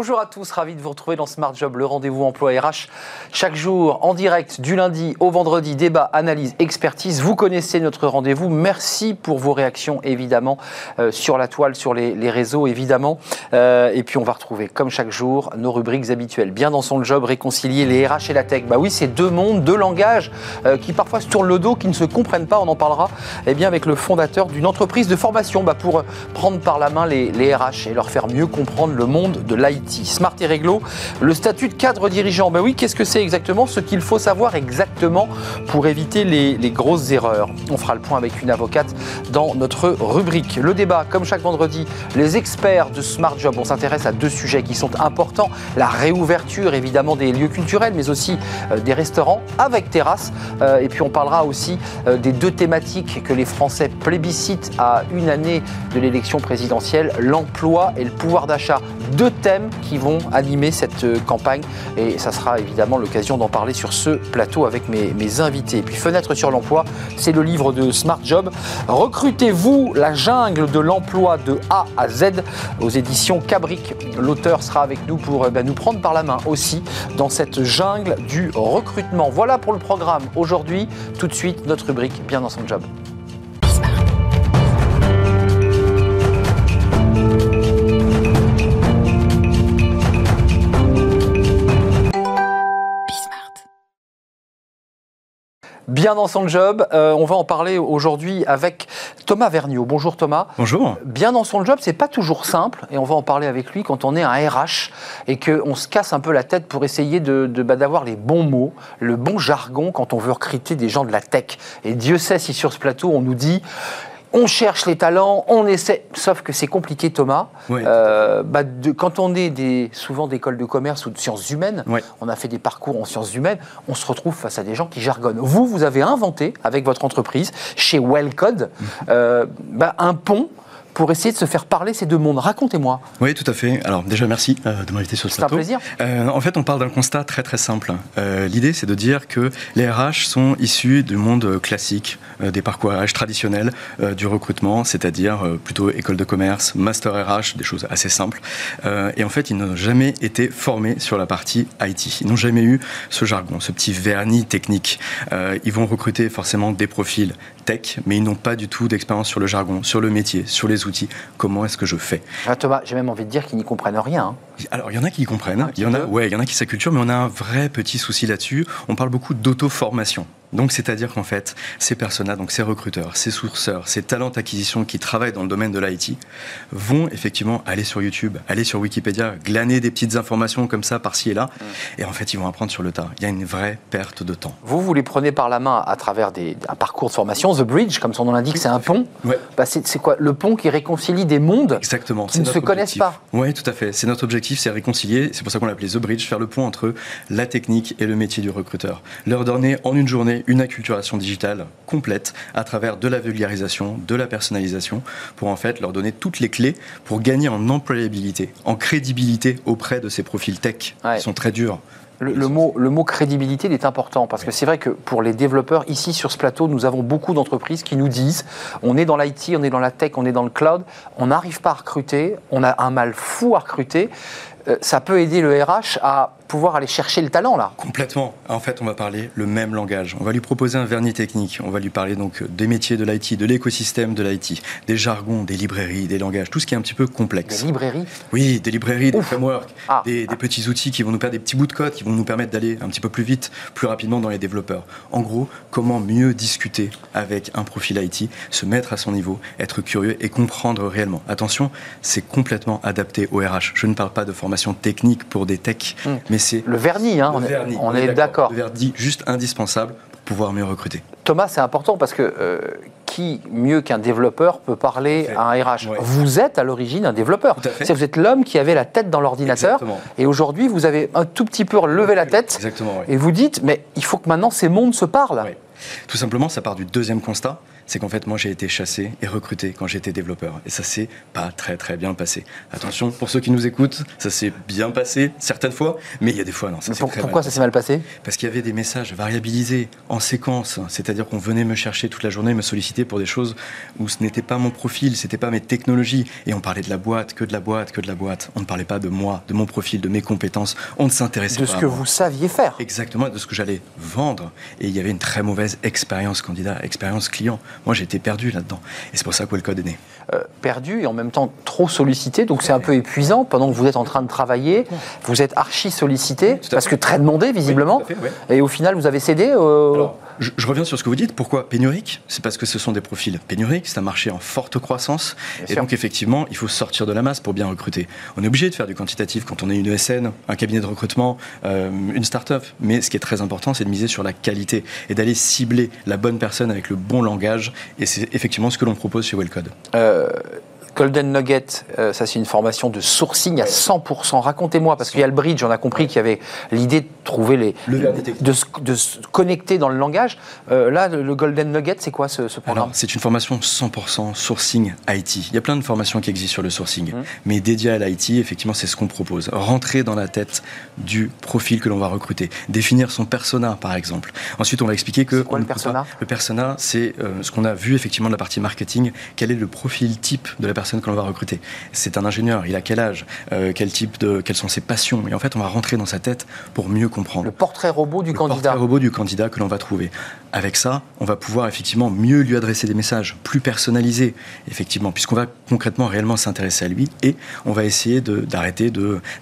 Bonjour à tous, ravi de vous retrouver dans Smart Job, le rendez-vous emploi RH. Chaque jour en direct du lundi au vendredi, débat, analyse, expertise. Vous connaissez notre rendez-vous. Merci pour vos réactions évidemment euh, sur la toile, sur les, réseaux évidemment. Euh, et puis on va retrouver comme chaque jour nos rubriques habituelles. Bien dans son job, réconcilier les RH et la tech. Bah oui, c'est deux mondes, deux langages euh, qui parfois se tournent le dos, qui ne se comprennent pas. On en parlera eh bien, avec le fondateur d'une entreprise de formation bah, pour prendre par la main les, les RH et leur faire mieux comprendre le monde de l'IT Smart et réglo, le statut de cadre dirigeant. Ben oui, qu'est-ce que c'est exactement Ce qu'il faut savoir exactement pour éviter les, les, grosses erreurs? On fera le point avec une avocate dans notre rubrique. Le débat, comme chaque vendredi, les experts de Smart Job. On s'intéresse à deux sujets qui sont importants. La réouverture, évidemment, des lieux culturels, mais aussi euh, des restaurants avec terrasse. Euh, et puis on parlera aussi euh, des deux thématiques que les Français plébiscitent à une année de l'élection présidentielle, l'emploi et le pouvoir d'achat. Deux thèmes qui vont animer cette euh, campagne. Et ça sera évidemment l'occasion d'en parler sur ce plateau avec mes, invités. Puis Fenêtre sur l'emploi, c'est le livre de Smart Job. Recrutez-vous la jungle de l'emploi de A à Z aux éditions Cabric. L'auteur sera avec nous pour euh, ben, nous prendre par la main aussi dans cette jungle du recrutement. Voilà pour le programme aujourd'hui. Tout de suite, notre rubrique Bien dans son job. Bien dans son job. Euh, on va en parler aujourd'hui avec Thomas Vergniaud. Bonjour Thomas. Bonjour. Bien dans son job, c'est pas toujours simple et on va en parler avec lui quand on est un RH et qu'on se casse un peu la tête pour essayer de, bah, d'avoir les bons mots, le bon jargon quand on veut recruter des gens de la tech. Et Dieu sait si sur ce plateau on nous dit on cherche les talents, on essaie. Sauf que c'est compliqué, Thomas. Euh, bah, quand on est des, souvent d'écoles de commerce ou de sciences humaines, on a fait des parcours en sciences humaines, on se retrouve face à des gens qui jargonnent. Vous, vous avez inventé avec votre entreprise, chez Wellcode, euh, bah, un pont pour essayer de se faire parler ces deux mondes. Racontez-moi. Oui, tout à fait. Alors déjà, merci euh, de m'inviter sur ce plateau. C'est un plaisir. Euh, en fait, on parle d'un constat très très simple. Euh, l'idée, c'est de dire que les RH sont issus du monde classique, des parcours RH traditionnels, du recrutement, c'est-à-dire plutôt école de commerce, master RH, des choses assez simples. et en fait, ils n'ont jamais été formés sur la partie IT. Ils n'ont jamais eu ce jargon, ce petit vernis technique. ils vont recruter forcément des profils tech, mais ils n'ont pas du tout d'expérience sur le jargon, sur le métier, sur les outils. Comment est-ce que je fais? Ah, Thomas, j'ai même envie de dire qu'ils n'y comprennent rien. Hein. Alors, il y en a qui y comprennent, il y en a, ouais, il y en a qui s'acculturent, mais on a un vrai petit souci là-dessus. On parle beaucoup d'auto-formation. Donc, c'est-à-dire qu'en fait, ces personnes-là, donc ces recruteurs, ces sourceurs, ces talents d'acquisition qui travaillent dans le domaine de l'IT, vont effectivement aller sur YouTube, aller sur Wikipédia, glaner des petites informations comme ça par-ci et là, mmh. et en fait, ils vont apprendre sur le tas. Il y a une vraie perte de temps. Vous, vous les prenez par la main à travers des, un parcours de formation, The Bridge, comme son nom l'indique, c'est un pont. Ouais. Bah, c'est quoi Le pont qui réconcilie des mondes Exactement. qui ne se connaissent pas. Oui, tout à fait. C'est notre objectif, c'est réconcilier c'est pour ça qu'on l'appelait The Bridge, faire le pont entre la technique et le métier du recruteur. Leur donner en une journée une acculturation digitale complète à travers de la vulgarisation, de la personnalisation, pour en fait leur donner toutes les clés pour gagner en employabilité, en crédibilité auprès de ces profils tech qui sont très durs. Le, mot, le mot crédibilité il est important parce que c'est vrai que pour les développeurs, ici sur ce plateau, nous avons beaucoup d'entreprises qui nous disent on est dans l'IT, on est dans la tech, on est dans le cloud, on n'arrive pas à recruter, on a un mal fou à recruter. Euh, ça peut aider le RH à pouvoir aller chercher le talent là. Complètement. En fait, on va parler le même langage. On va lui proposer un vernis technique. On va lui parler donc des métiers de l'IT, de l'écosystème de l'IT, des jargons, des librairies, des langages, tout ce qui est un petit peu complexe. Des librairies Oui, des librairies, des frameworks, ah. des, petits outils qui vont nous permettre, des petits bouts de code qui vont nous permettre d'aller un petit peu plus vite, plus rapidement dans les développeurs. En gros, comment mieux discuter avec un profil IT, se mettre à son niveau, être curieux et comprendre réellement. Attention, c'est complètement adapté au RH. Je ne parle pas de formation technique pour des techs, hmm. mais c'est le vernis. Hein, on, est, d'accord. Le vernis juste indispensable pour pouvoir mieux recruter. Thomas, c'est important parce que euh, qui mieux qu'un développeur peut parler à un RH Vous êtes à l'origine un développeur. C'est vous êtes l'homme qui avait la tête dans l'ordinateur et aujourd'hui vous avez un tout petit peu relevé la tête Exactement, et vous dites mais il faut que maintenant ces mondes se parlent. Tout simplement, ça part du deuxième constat, c'est qu'en fait, moi, j'ai été chassé et recruté quand j'étais développeur. Et ça s'est pas très, très bien passé. Attention, pour ceux qui nous écoutent, ça s'est bien passé certaines fois, mais il y a des fois, non. Ça pourquoi ça s'est mal passé? Parce qu'il y avait des messages variabilisés en séquence, c'est-à-dire qu'on venait me chercher toute la journée, me solliciter pour des choses où ce n'était pas mon profil, c'était pas mes technologies, et on parlait de la boîte, que de la boîte, que de la boîte. On ne parlait pas de moi, de mon profil, de mes compétences. On ne s'intéressait pas. De ce que vous saviez faire. Exactement, de ce que j'allais vendre. Et il y avait une très mauvaise expérience candidat, expérience client. Moi, j'étais perdu là là-dedans. Et c'est pour ça que Wellcode est né. Euh, perdu et en même temps trop sollicité, donc c'est un peu épuisant pendant que vous êtes en train de travailler. Vous êtes archi sollicité, parce que très demandé visiblement. Et au final, vous avez cédé euh, je, reviens sur ce que vous dites. Pourquoi pénurique? C'est parce que ce sont des profils pénuriques, c'est un marché en forte croissance. et donc, effectivement, il faut sortir de la masse pour bien recruter. On est obligé de faire du quantitatif quand on est une ESN, un cabinet de recrutement, euh, une start-up. Mais ce qui est très important, c'est de miser sur la qualité et d'aller cibler la bonne personne avec le bon langage. Et c'est effectivement ce que l'on propose chez Wellcode. Euh, Golden Nugget, euh, ça c'est une formation de sourcing à 100%. Racontez-moi, parce qu'il y a le bridge, on a compris qu'il y avait l'idée de trouver les. de, se, connecter dans le langage. Euh, là, le, Golden Nugget, c'est quoi ce, programme? C'est une formation 100% sourcing IT. Il y a plein de formations qui existent sur le sourcing, mmh. mais dédié à l'IT, effectivement, c'est ce qu'on propose. Rentrer dans la tête du profil que l'on va recruter, définir son persona, par exemple. Ensuite, on va expliquer que. Quoi, le persona? Le persona, c'est euh, ce qu'on a vu effectivement de la partie marketing. Quel est le profil type de la personne personne que l'on va recruter? C'est un ingénieur, il a quel âge, euh, quel type de, quelles sont ses passions? Et en fait, on va rentrer dans sa tête pour mieux comprendre. Le portrait robot du candidat. Le portrait robot du candidat que l'on va trouver. Avec ça, on va pouvoir effectivement mieux lui adresser des messages plus personnalisés, effectivement, puisqu'on va concrètement réellement s'intéresser à lui et on va essayer d'arrêter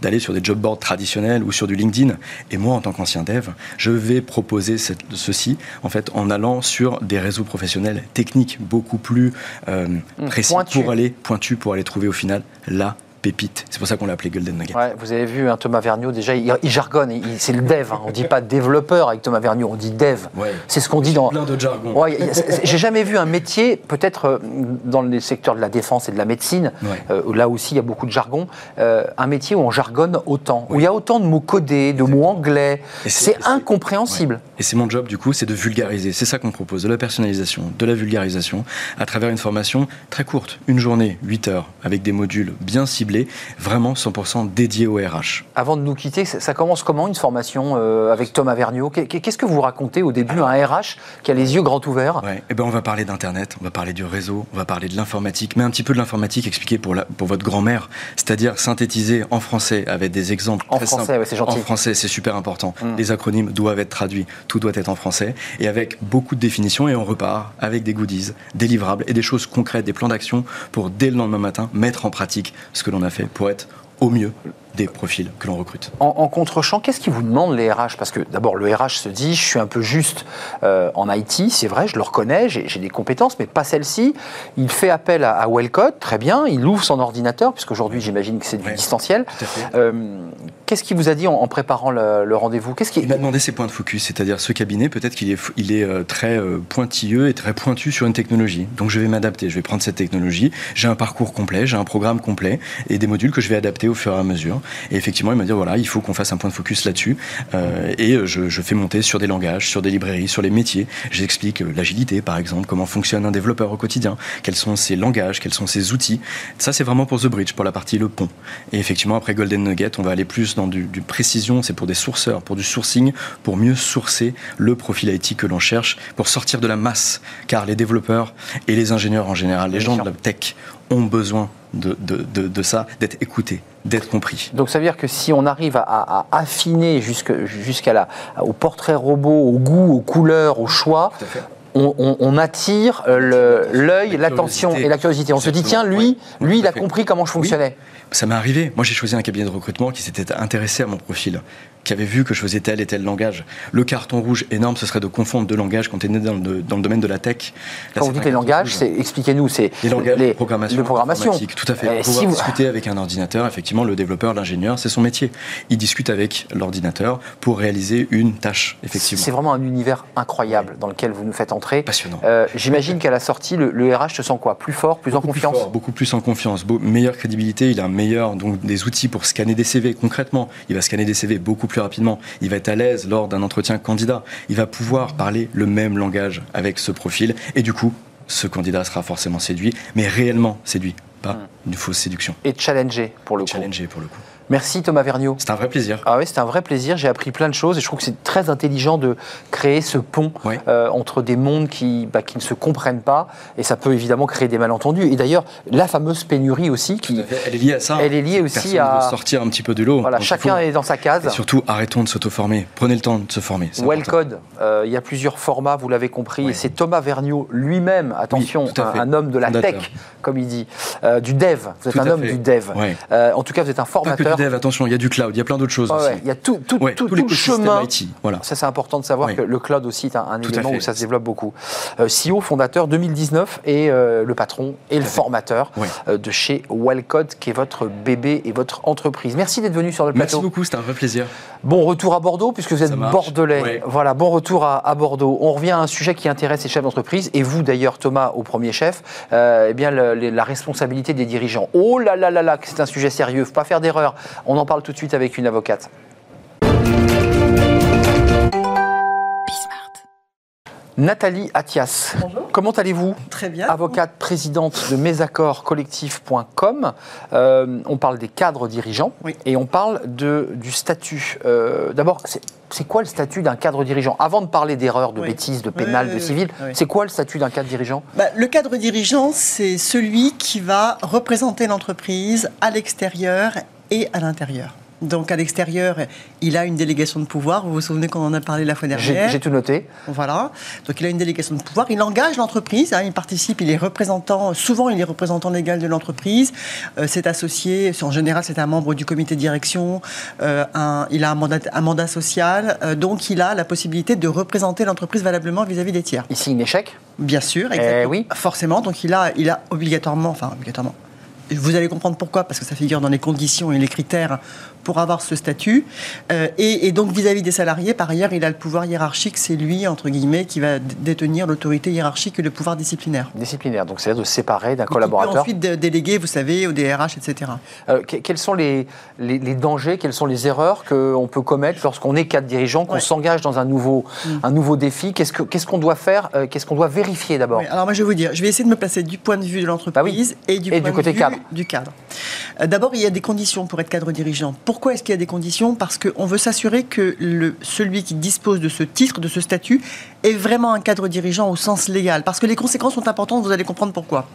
d'aller sur des job boards traditionnels ou sur du LinkedIn. Et moi, en tant qu'ancien dev, je vais proposer cette, ceci en fait en allant sur des réseaux professionnels techniques beaucoup plus euh, mmh, précis pour aller pointu pour aller trouver au final la pépite. C'est pour ça qu'on l'a appelé Golden Nugget. vous avez vu un hein, Thomas Vergniaud, déjà, il, jargonne, c'est le dev. Hein. On ne dit pas développeur avec Thomas Vergniaud, on dit dev. C'est ce qu'on dit dans. Plein de jargon. J'ai jamais vu un métier, peut-être euh, dans les secteurs de la défense et de la médecine, euh, là aussi il y a beaucoup de jargon, euh, un métier où on jargonne autant, où il y a autant de mots codés, de mots anglais. C'est incompréhensible. Et c'est mon job, du coup, c'est de vulgariser. C'est ça qu'on propose, de la personnalisation, de la vulgarisation, à travers une formation très courte, une journée, 8 heures, avec des modules bien ciblés vraiment 100% dédié au RH. Avant de nous quitter, ça commence comment une formation euh, avec Thomas Vergniaud? Qu'est-ce que vous racontez au début à un RH qui a les yeux grands ouverts? Ouais. eh ben On va parler d'Internet, on va parler du réseau, on va parler de l'informatique, mais un petit peu de l'informatique expliqué pour, la, pour votre grand-mère, c'est-à-dire synthétisé en français avec des exemples. En français, c'est gentil. En français, c'est super important. Mm. Les acronymes doivent être traduits, tout doit être en français, et avec beaucoup de définitions, et on repart avec des goodies, des livrables et des choses concrètes, des plans d'action pour dès le lendemain matin mettre en pratique ce que l'on a fait pour être au mieux des profils que l'on recrute. En, contre-champ, qu'est-ce qui vous demandent les RH Parce que d'abord, le RH se dit, je suis un peu juste euh, en IT, c'est vrai, je le reconnais, j'ai des compétences, mais pas celle-ci. Il fait appel à, à, Wellcode, très bien, il ouvre son ordinateur, puisqu'aujourd'hui j'imagine que c'est du distanciel. Euh, qu'est-ce qu'il vous a dit en, préparant le, rendez-vous? Qu'est-ce Il m'a demandé ses points de focus, c'est-à-dire ce cabinet, peut-être qu'il est, il est euh, très pointilleux et très pointu sur une technologie. Donc je vais m'adapter, je vais prendre cette technologie, j'ai un parcours complet, j'ai un programme complet et des modules que je vais adapter au fur et à mesure. Et effectivement, il m'a dit voilà, il faut qu'on fasse un point de focus là-dessus. Euh, et je, je, fais monter sur des langages, sur des librairies, sur les métiers. J'explique euh, l'agilité, par exemple, comment fonctionne un développeur au quotidien, quels sont ses langages, quels sont ses outils. Ça, c'est vraiment pour The Bridge, pour la partie le pont. Et effectivement, après Golden Nugget, on va aller plus dans du, du précision. C'est pour des sourceurs, pour du sourcing, pour mieux sourcer le profil IT que l'on cherche, pour sortir de la masse. Car les développeurs et les ingénieurs en général, les gens de la tech ont besoin de, de, de, ça, d'être écoutés, d'être compris. Donc ça veut dire que si on arrive à, affiner jusqu'à au portrait robot, au goût, aux couleurs, au choix, on, attire euh, l'œil, l'attention et la curiosité. On se dit, tiens, lui, lui, il a compris comment je fonctionnais. Ça m'est arrivé. Moi, j'ai choisi un cabinet de recrutement qui s'était intéressé à mon profil qui avait vu que je faisais tel et tel langage. Le carton rouge énorme, ce serait de confondre deux langages quand on est dans le, dans le domaine de la tech. quand vous dites les langages, expliquez-nous, c'est les langages de programmation, programmation. Tout à fait. Euh, si discuter avec un ordinateur, effectivement, le développeur, l'ingénieur, c'est son métier. Il discute avec l'ordinateur pour réaliser une tâche, effectivement. C'est vraiment un univers incroyable dans lequel vous nous faites entrer. Passionnant. Euh, J'imagine qu'à la sortie, le, le RH se sent quoi? Plus fort, plus en confiance? fort, beaucoup plus en confiance, meilleure crédibilité, il a un donc des outils pour scanner des CV concrètement. Il va scanner des CV beaucoup plus rapidement. Il va être à l'aise lors d'un entretien candidat. Il va pouvoir parler le même langage avec ce profil. Et du coup, ce candidat sera forcément séduit, mais réellement séduit, pas Hum. une fausse séduction. Et challenger pour le coup. Challenger pour le coup. Merci Thomas Vergniaud. C'est un vrai plaisir. Ah oui, c'était un vrai plaisir. J'ai appris plein de choses et je trouve que c'est très intelligent de créer ce pont euh, entre des mondes qui, bah, qui ne se comprennent pas et ça peut évidemment créer des malentendus. Et d'ailleurs, la fameuse pénurie aussi, qui, Elle est liée à ça. Elle est liée aussi à- veut sortir un petit peu du lot. voilà, chacun faut- est dans sa case. Et surtout, arrêtons de s'auto-former. Prenez le temps de se former. c'est. Wellcode, euh, il y a plusieurs formats, vous l'avez compris, Oui. et c'est Thomas Vergniaud lui-même, attention, un, homme de la tech, comme il dit, euh, du dev. Vous êtes Tout un homme fait. du dev. En tout cas, vous êtes un formateur. Dev, attention, il y a du cloud, il y a plein d'autres choses Ouais, aussi. il y a tout, tout, Ouais, tout, tout le chemin. IT, voilà. Ça, c'est important de savoir Oui. que le cloud aussi est un, élément où ça se développe beaucoup. Euh, CEO, fondateur 2019, et euh, le patron et le formateur Oui. euh, de chez Wellcode, qui est votre bébé et votre entreprise. Merci d'être venu sur le plateau. Merci beaucoup, c'était un vrai plaisir. Bon retour à Bordeaux, puisque vous êtes bordelais. Voilà, bon retour à, à Bordeaux. On revient à un sujet qui intéresse les chefs d'entreprise, et vous d'ailleurs, Thomas, au premier chef, eh bien, le- le- la responsabilité des dirigeants. Oh là là là là, c'est un sujet sérieux, faut pas faire d'erreur. On en parle tout de suite avec une avocate. Nathalie Athias, Bonjour. comment allez-vous? Très bien. Avocate présidente de mesaccordscollectifs.com. Euh, on parle des cadres dirigeants Oui. et on parle de, du statut. Euh, D'abord, c'est quoi le statut d'un cadre dirigeant? Avant de parler d'erreurs, de Oui. bêtises, de pénal, oui, de civil, c'est quoi le statut d'un cadre dirigeant? Bah, le cadre dirigeant, c'est celui qui va représenter l'entreprise à l'extérieur et à l'intérieur. Donc à l'extérieur, il a une délégation de pouvoir. Vous vous souvenez qu'on en a parlé la fois dernière j'ai tout noté. Voilà. Donc il a une délégation de pouvoir. Il engage l'entreprise. hein, il participe. Il est représentant. Souvent, il est représentant légal de l'entreprise. Euh, c'est associé. En général, c'est un membre du comité de direction. euh, un- il a un mandat, un mandat social. euh, donc il a la possibilité de représenter l'entreprise valablement vis-à-vis des tiers. Ici, un échec. Bien sûr, Eh exactement. oui. Forcément, donc il a, il a obligatoirement, enfin obligatoirement. Vous allez comprendre pourquoi, parce que ça figure dans les conditions et les critères pour avoir ce statut. Euh, et, et donc vis-à-vis des salariés, par ailleurs, il a le pouvoir hiérarchique. C'est lui, entre guillemets, qui va détenir l'autorité hiérarchique et le pouvoir disciplinaire. Disciplinaire, donc c'est-à-dire de séparer d'un Et qui peut collaborateur. ensuite dé- déléguer, vous savez, au DRH, etc. Euh, que- quels sont les, les- les dangers, quelles sont les erreurs qu'on peut commettre lorsqu'on est cadre dirigeant, qu'on Ouais. s'engage dans un nouveau, un nouveau défi? Qu'est-ce que- qu'est-ce qu'on doit faire euh, Qu'est-ce qu'on doit vérifier d'abord? Oui, alors moi je vais vous dire, je vais essayer de me placer du point de vue de l'entreprise et du Et point du côté de vue cadre. du cadre. Euh, D'abord, il y a des conditions pour être cadre dirigeant. Pourquoi est-ce qu'il y a des conditions? Parce qu'on veut s'assurer que le, celui qui dispose de ce titre, de ce statut, est vraiment un cadre dirigeant au sens légal. Parce que les conséquences sont importantes, vous allez comprendre pourquoi.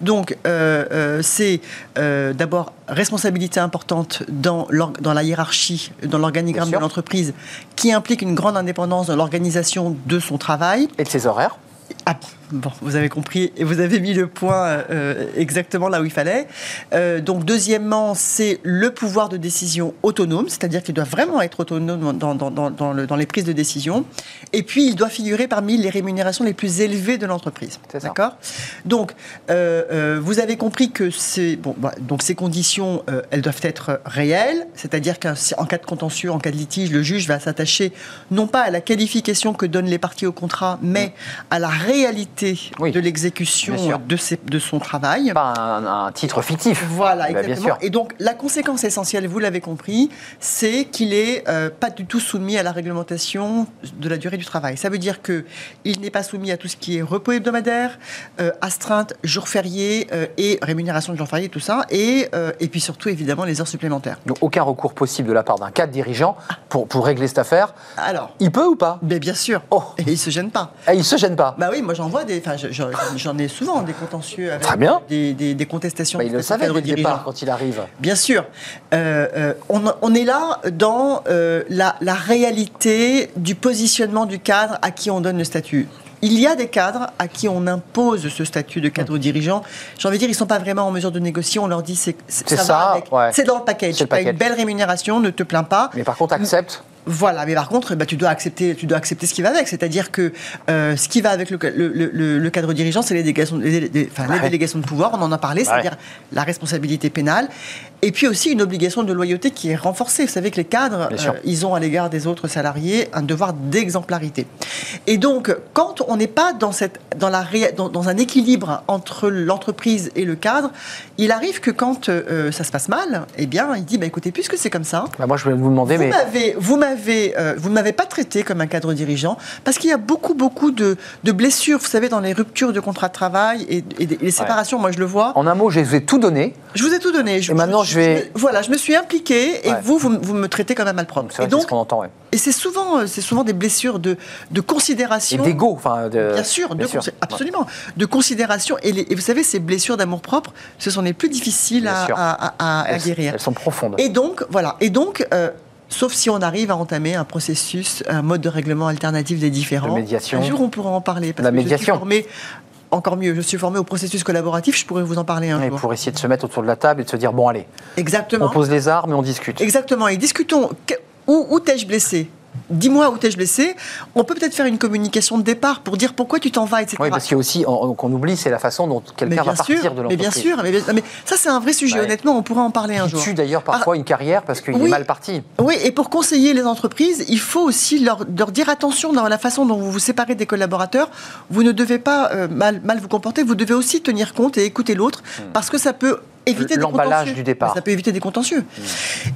Donc, euh, euh, c'est euh, d'abord responsabilité importante dans, dans la hiérarchie, dans l'organigramme de l'entreprise, qui implique une grande indépendance dans l'organisation de son travail. Et de ses horaires Ah, bon, vous avez compris et vous avez mis le point euh, exactement là où il fallait. Euh, donc, deuxièmement, c'est le pouvoir de décision autonome, c'est-à-dire qu'il doit vraiment être autonome dans, dans- dans- dans le- dans les prises de décision. Et puis, il doit figurer parmi les rémunérations les plus élevées de l'entreprise. D'accord? Donc, euh, vous avez compris que bon. bah, donc, ces conditions, elles doivent être réelles, c'est-à-dire qu'en cas de contentieux, en cas de litige, le juge va s'attacher non pas à la qualification que donnent les parties au contrat, mais à la réalité Oui, de bien l'exécution de, ses- de son travail. Pas un, un titre fictif. Voilà, Bah, bien exactement. sûr. Et donc, la conséquence essentielle, vous l'avez compris, c'est qu'il est euh, pas du tout soumis à la réglementation de la durée du travail. Ça veut dire que il n'est pas soumis à tout ce qui est repos hebdomadaire, euh, astreinte, jours fériés euh, et rémunération de jours fériés, tout ça, et, et puis surtout évidemment les heures supplémentaires. Donc aucun recours possible de la part d'un cadre dirigeant pour, pour régler cette affaire. Alors, Il peut ou pas? Mais bien sûr, Oh. et il se gêne pas. Eh, Il se gêne pas. Bah oui, moi j'en vois des, enfin j'en ai souvent des contentieux avec Très bien. Des, des- des contestations. Bah, il le savait dès le départ quand il arrive. Bien sûr. Euh, euh, on, on est là dans euh, la, la réalité du positionnement du cadre à qui on donne le statut. Il y a des cadres à qui on impose ce statut de cadre dirigeant. J'ai envie de dire, ils ne sont pas vraiment en mesure de négocier. On leur dit, c'est ça, ouais. C'est dans le package. Tu as une belle rémunération, ne te plains pas. Mais par contre, accepte. Voilà, mais par contre, bah, tu dois accepter, tu dois accepter ce qui va avec. C'est-à-dire que euh, ce qui va avec le, le- le- le cadre dirigeant, c'est les délégations, les, les- enfin, les Ouais. délégations de pouvoir. On en a parlé, c'est-à-dire la responsabilité pénale. Et puis aussi une obligation de loyauté qui est renforcée. Vous savez que les cadres, euh, ils ont à l'égard des autres salariés un devoir d'exemplarité. Et donc, quand on n'est pas dans, cette, dans, la, ré- dans, dans un équilibre entre l'entreprise et le cadre, il arrive que quand euh, ça se passe mal, eh bien, il dit, bah, écoutez, puisque c'est comme ça, Bah, moi, je voulais vous demander, vous mais vous m'avez, euh, vous ne m'avez pas traité comme un cadre dirigeant parce qu'il y a beaucoup, beaucoup de, de blessures, vous savez, dans les ruptures de contrat de travail et, et des- et les séparations. Moi, je le vois. en un mot, je vous ai tout donné. Je vous ai tout donné. Je, Et maintenant, je vais- me- voilà, je me suis impliqué et Ouais. vous, vous, vous me traitez comme un malpropre. C'est ce qu'on entend, ouais. et c'est souvent, euh, c'est souvent des blessures de, de Et considération. d'ego, enfin, de- Bien sûr, de absolument. De considération. Et, les- et vous savez, ces blessures d'amour-propre, ce sont les plus difficiles à, sûr. à- à- à Elles, guérir. elles sont profondes. Et donc, voilà. Et donc, euh, sauf si on arrive à entamer un processus, un mode de règlement alternatif des différends. De médiation. Un jour, on pourra en parler. Parce La que Je médiation. suis formé, encore mieux, je suis formé au processus collaboratif. Je pourrais vous en parler un Et jour. pour essayer de se mettre autour de la table et de se dire, bon, allez, Exactement. on pose les armes et on discute. Exactement. Et discutons. Où, où t'ai-je blessé? Dis-moi où t'ai-je blessé. On peut peut-être faire une communication de départ pour dire pourquoi tu t'en vas, etc. Oui, parce qu'il y a aussi, on- qu'on oublie, c'est la façon dont quelqu'un va partir de l'entreprise. mais bien sûr, mais, bien- mais ça c'est un vrai sujet. Ouais. Honnêtement, on pourra en parler un Qui jour. tue d'ailleurs parfois une carrière parce qu'il est mal parti. Oui, et pour conseiller les entreprises, il faut aussi leur, leur dire attention dans la façon dont vous vous séparez des collaborateurs. Vous ne devez pas euh, mal, mal vous comporter, vous devez aussi tenir compte et écouter l'autre, parce que ça peut éviter. L'emballage du départ. Ça peut éviter des contentieux.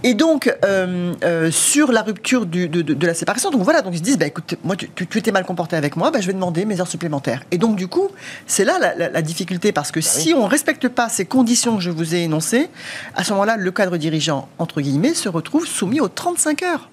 Et donc, euh, euh, sur la rupture du- de, de- de la séparation, donc voilà, donc ils se disent, bah, écoute, moi, tu, tu- t'es mal comporté avec moi, bah, je vais demander mes heures supplémentaires. Et donc, du coup, c'est là la, la- la difficulté, parce que si on ne respecte pas ces conditions que je vous ai énoncées, à ce moment-là, le cadre dirigeant, entre guillemets, se retrouve soumis aux 35 heures.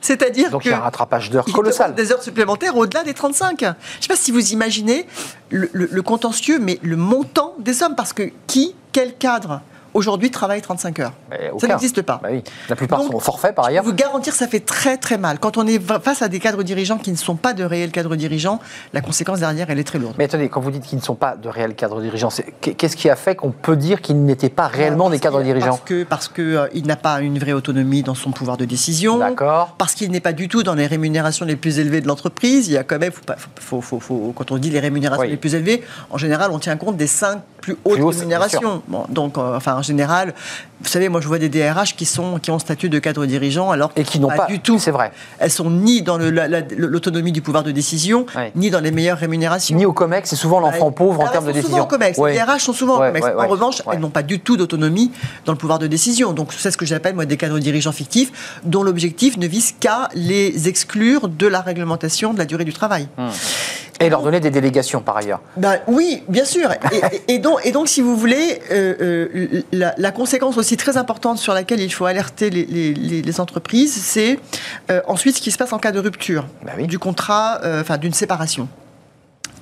C'est-à-dire Donc que il y a un rattrapage d'heures colossal. des heures supplémentaires au-delà des 35. Je ne sais pas si vous imaginez le, le- le contentieux, mais le montant des sommes, parce que qui, quel cadre? Aujourd'hui travaille 35 heures Ça n'existe pas. Bah oui. La plupart Donc, sont au forfait par ailleurs. vous garantir, ça fait très très mal. Quand on est face à des cadres dirigeants qui ne sont pas de réels cadres dirigeants, la conséquence derrière, elle est très lourde. Mais attendez, quand vous dites qu'ils ne sont pas de réels cadres dirigeants, qu'est-ce qui a fait qu'on peut dire qu'ils n'étaient pas réellement Parce des cadres dirigeants Parce que parce que euh, il n'a pas une vraie autonomie dans son pouvoir de décision. D'accord. Parce qu'il n'est pas du tout dans les rémunérations les plus élevées de l'entreprise. Il y a quand même, faut pas- faut- faut- faut- quand on dit les rémunérations Oui. les plus élevées, en général, on tient compte des cinq plus bien rémunérations. Bon, donc, euh, enfin, en général, vous savez, moi, je vois des DRH qui sont qui ont statut de cadre dirigeant, alors Et qui n'ont pas, du tout. c'est vrai, Elles sont ni dans la- l'autonomie du pouvoir de décision, ni dans les meilleures rémunérations. ni au COMEX, c'est souvent l'enfant pauvre en Alors, termes de décision. Souvent au COMEX. Les DRH sont souvent au COMEX. en revanche, elles n'ont pas du tout d'autonomie dans le pouvoir de décision. Donc, c'est ce que j'appelle, moi, des cadres dirigeants fictifs, dont l'objectif ne vise qu'à les exclure de la réglementation de la durée du travail. Et leur donner des délégations par ailleurs. Ben, oui, bien sûr. Et, donc, et donc, si vous voulez, euh, euh, la, la conséquence aussi très importante sur laquelle il faut alerter les, les- les- les entreprises, c'est euh, ensuite ce qui se passe en cas de rupture Ben oui. du contrat, enfin d'une séparation.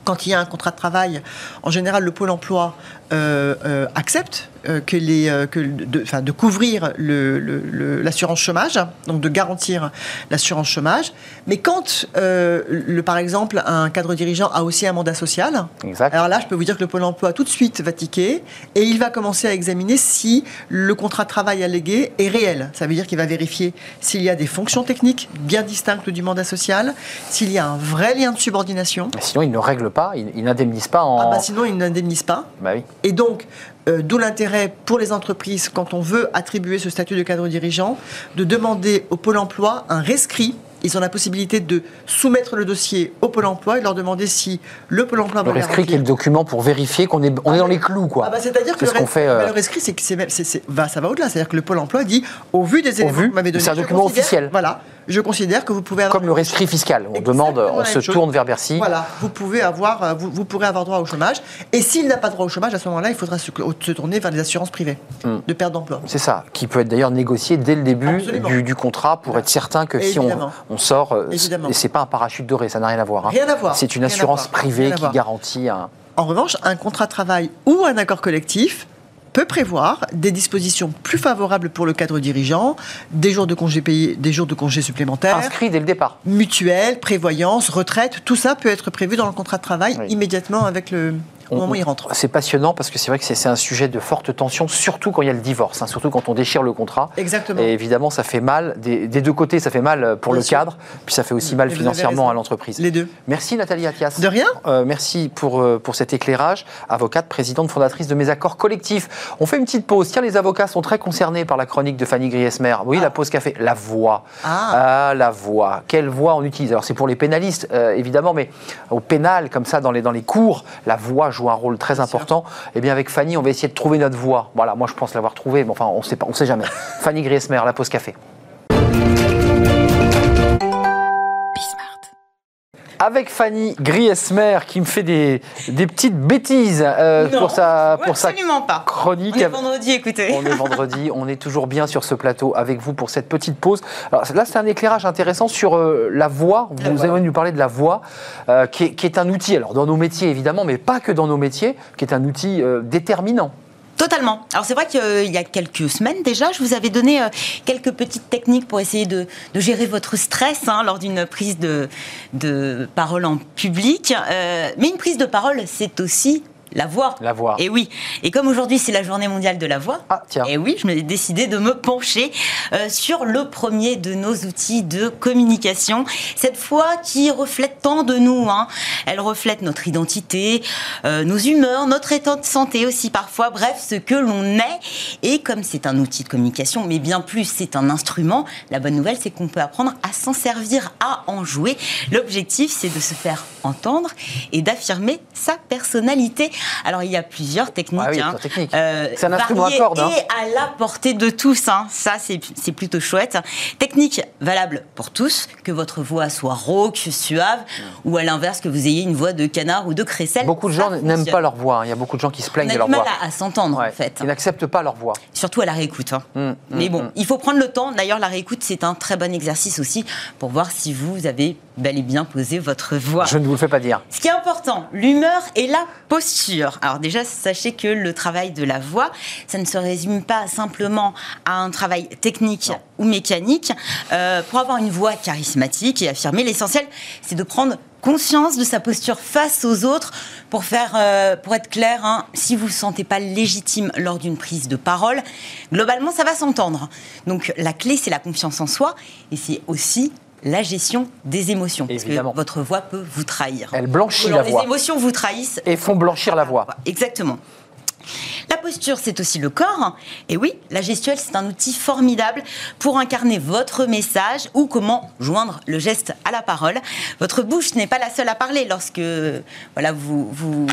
Quand il y a un contrat de travail, en général, le pôle emploi accepte euh, que les, euh, que de, enfin, de couvrir l'assurance chômage, donc de garantir l'assurance chômage. Mais quand, euh, le, par exemple, un cadre dirigeant a aussi un mandat social, Exact. alors là, je peux vous dire que le Pôle emploi tout de suite va tiquer et il va commencer à examiner si le contrat de travail allégué est réel. Ça veut dire qu'il va vérifier s'il y a des fonctions techniques bien distinctes du mandat social, s'il y a un vrai lien de subordination. Mais sinon, ils ne règlent pas, ils n'indemnisent pas en. Ah bah sinon, il n'indemnise pas. Bah oui. Et donc, euh, d'où l'intérêt pour les entreprises, quand on veut attribuer ce statut de cadre dirigeant, de demander au Pôle emploi un rescrit. Ils ont la possibilité de soumettre le dossier au Pôle emploi et leur demander si le Pôle emploi Le veut rescrit qui est garantir- le document pour vérifier qu'on est, on est dans les clous, quoi. Ah bah, c'est-à-dire que C'est le, ce qu'on res- fait, euh, bah, le rescrit, c'est que c'est même- c'est- c'est- va- ça va au-delà. C'est-à-dire que le Pôle emploi dit, au vu des éléments vu, que vous m'avez donnés, c'est un document officiel. Voilà, je considère que vous pouvez avoir. Comme le rescrit fiscal. On demande, on se chose. tourne vers Bercy. Voilà, vous pouvez avoir, euh, vous, vous pourrez avoir droit au chômage. Et s'il n'a pas droit au chômage, à ce moment-là, il faudra se, se tourner vers les assurances privées Hmm. de perte d'emploi. C'est ça, qui peut être d'ailleurs négocié dès le début du, du contrat pour être certain que si Évidemment. on sort, euh, Évidemment. et c'est pas un parachute doré, ça n'a rien à voir. hein. Rien à voir. C'est une Rien assurance privée qui garantit un. En revanche, un contrat de travail ou un accord collectif peut prévoir des dispositions plus favorables pour le cadre dirigeant, des jours de congés payés, des jours de congés supplémentaires. inscrit dès le départ. mutuelle, prévoyance, retraite, tout ça peut être prévu dans le contrat de travail Oui. immédiatement avec le, au moment où ils rentrent. C'est passionnant parce que c'est vrai que c'est un sujet de forte tension, surtout quand il y a le divorce, hein, surtout quand on déchire le contrat. Exactement. Et évidemment, ça fait mal. Des, des deux côtés, ça fait mal pour Bien le sûr. cadre, puis ça fait aussi mal vous financièrement à l'entreprise. Les deux. Merci Nathalie Attias. De rien. Euh, merci pour, euh, pour cet éclairage. Avocate, présidente fondatrice de Mes Accords Collectifs. On fait une petite pause. Tiens, les avocats sont très concernés par la chronique de Fanny Griesmer. Oui, la pause café. La voix. Ah. la voix. Quelle voix on utilise? Alors, c'est pour les pénalistes, euh, évidemment, mais au pénal, comme ça, dans les, dans les cours, la voix joue un rôle très important. Eh bien, avec Fanny, on va essayer de trouver notre voix. Voilà, moi, je pense l'avoir trouvée, mais enfin, on sait pas, on sait jamais. Fanny Griesmer, la pause café. Avec Fanny Griesmer qui me fait des, des petites bêtises euh, Non, pour sa, pour sa pas. chronique. On est vendredi, écoutez. On est vendredi, on est toujours bien sur ce plateau avec vous pour cette petite pause. Alors là, c'est un éclairage intéressant sur euh, la voix. Vous voix. allez nous parler de la voix, euh, qui, est, qui est un outil, alors dans nos métiers évidemment, mais pas que dans nos métiers, qui est un outil déterminant. Totalement. Alors c'est vrai qu'il y a quelques semaines déjà, je vous avais donné euh, quelques petites techniques pour essayer de, gérer votre stress hein, lors d'une prise de, de parole en public. Euh, mais une prise de parole, c'est aussi la voix. La voix. Et oui. Et comme aujourd'hui c'est la journée mondiale de la voix, Ah, tiens. et oui, je me suis décidé de me pencher euh, sur le premier de nos outils de communication. Cette fois qui reflète tant de nous. Hein. Elle reflète notre identité, euh, nos humeurs, notre état de santé aussi parfois. Bref, ce que l'on est. Et comme c'est un outil de communication, mais bien plus, c'est un instrument. La bonne nouvelle, c'est qu'on peut apprendre à s'en servir, à en jouer. L'objectif, c'est de se faire entendre et d'affirmer sa personnalité. Alors, il y a plusieurs techniques. Ah oui, hein. Euh, C'est un instrument à cordes, hein. Et à la portée de tous. hein. Ça, c'est c'est plutôt chouette. Technique valable pour tous, que votre voix soit rauque, suave, ou à l'inverse, que vous ayez une voix de canard ou de crécelle. Beaucoup de gens n'aiment pas leur voix. hein. Il y a beaucoup de gens qui se plaignent de leur du mal voix. à, à s'entendre, Ouais. en fait. Ils n'acceptent pas leur voix. Surtout à la réécoute. hein. Mm, mm, Mais bon, mm. il faut prendre le temps. D'ailleurs, la réécoute, c'est un très bon exercice aussi pour voir si vous avez bel et bien posé votre voix. Je ne vous le fais pas dire. Ce qui est important, l'humeur et la posture. Alors déjà, sachez que le travail de la voix, ça ne se résume pas simplement à un travail technique ou mécanique. Euh, pour avoir une voix charismatique et affirmée, l'essentiel, c'est de prendre conscience de sa posture face aux autres pour faire, euh, pour être clair, hein, si vous ne vous sentez pas légitime lors d'une prise de parole, globalement, ça va s'entendre. Donc la clé, c'est la confiance en soi et c'est aussi la gestion des émotions. Évidemment. Parce que votre voix peut vous trahir. Elle blanchit Alors, la voix. Les émotions vous trahissent. Et font blanchir la voix. Exactement. La posture, c'est aussi le corps. Et oui, la gestuelle, c'est un outil formidable pour incarner votre message ou comment joindre le geste à la parole. Votre bouche n'est pas la seule à parler lorsque voilà, vous, vous,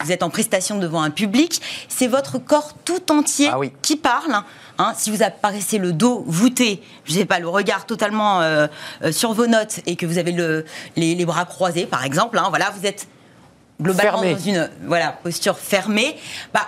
vous êtes en prestation devant un public. C'est votre corps tout entier Ah oui. qui parle. Hein, si vous apparaissez le dos voûté, je sais pas, le regard totalement euh, euh, sur vos notes et que vous avez le, les, les bras croisés, par exemple, hein, voilà, vous êtes globalement Fermé. dans une voilà, posture fermée, bah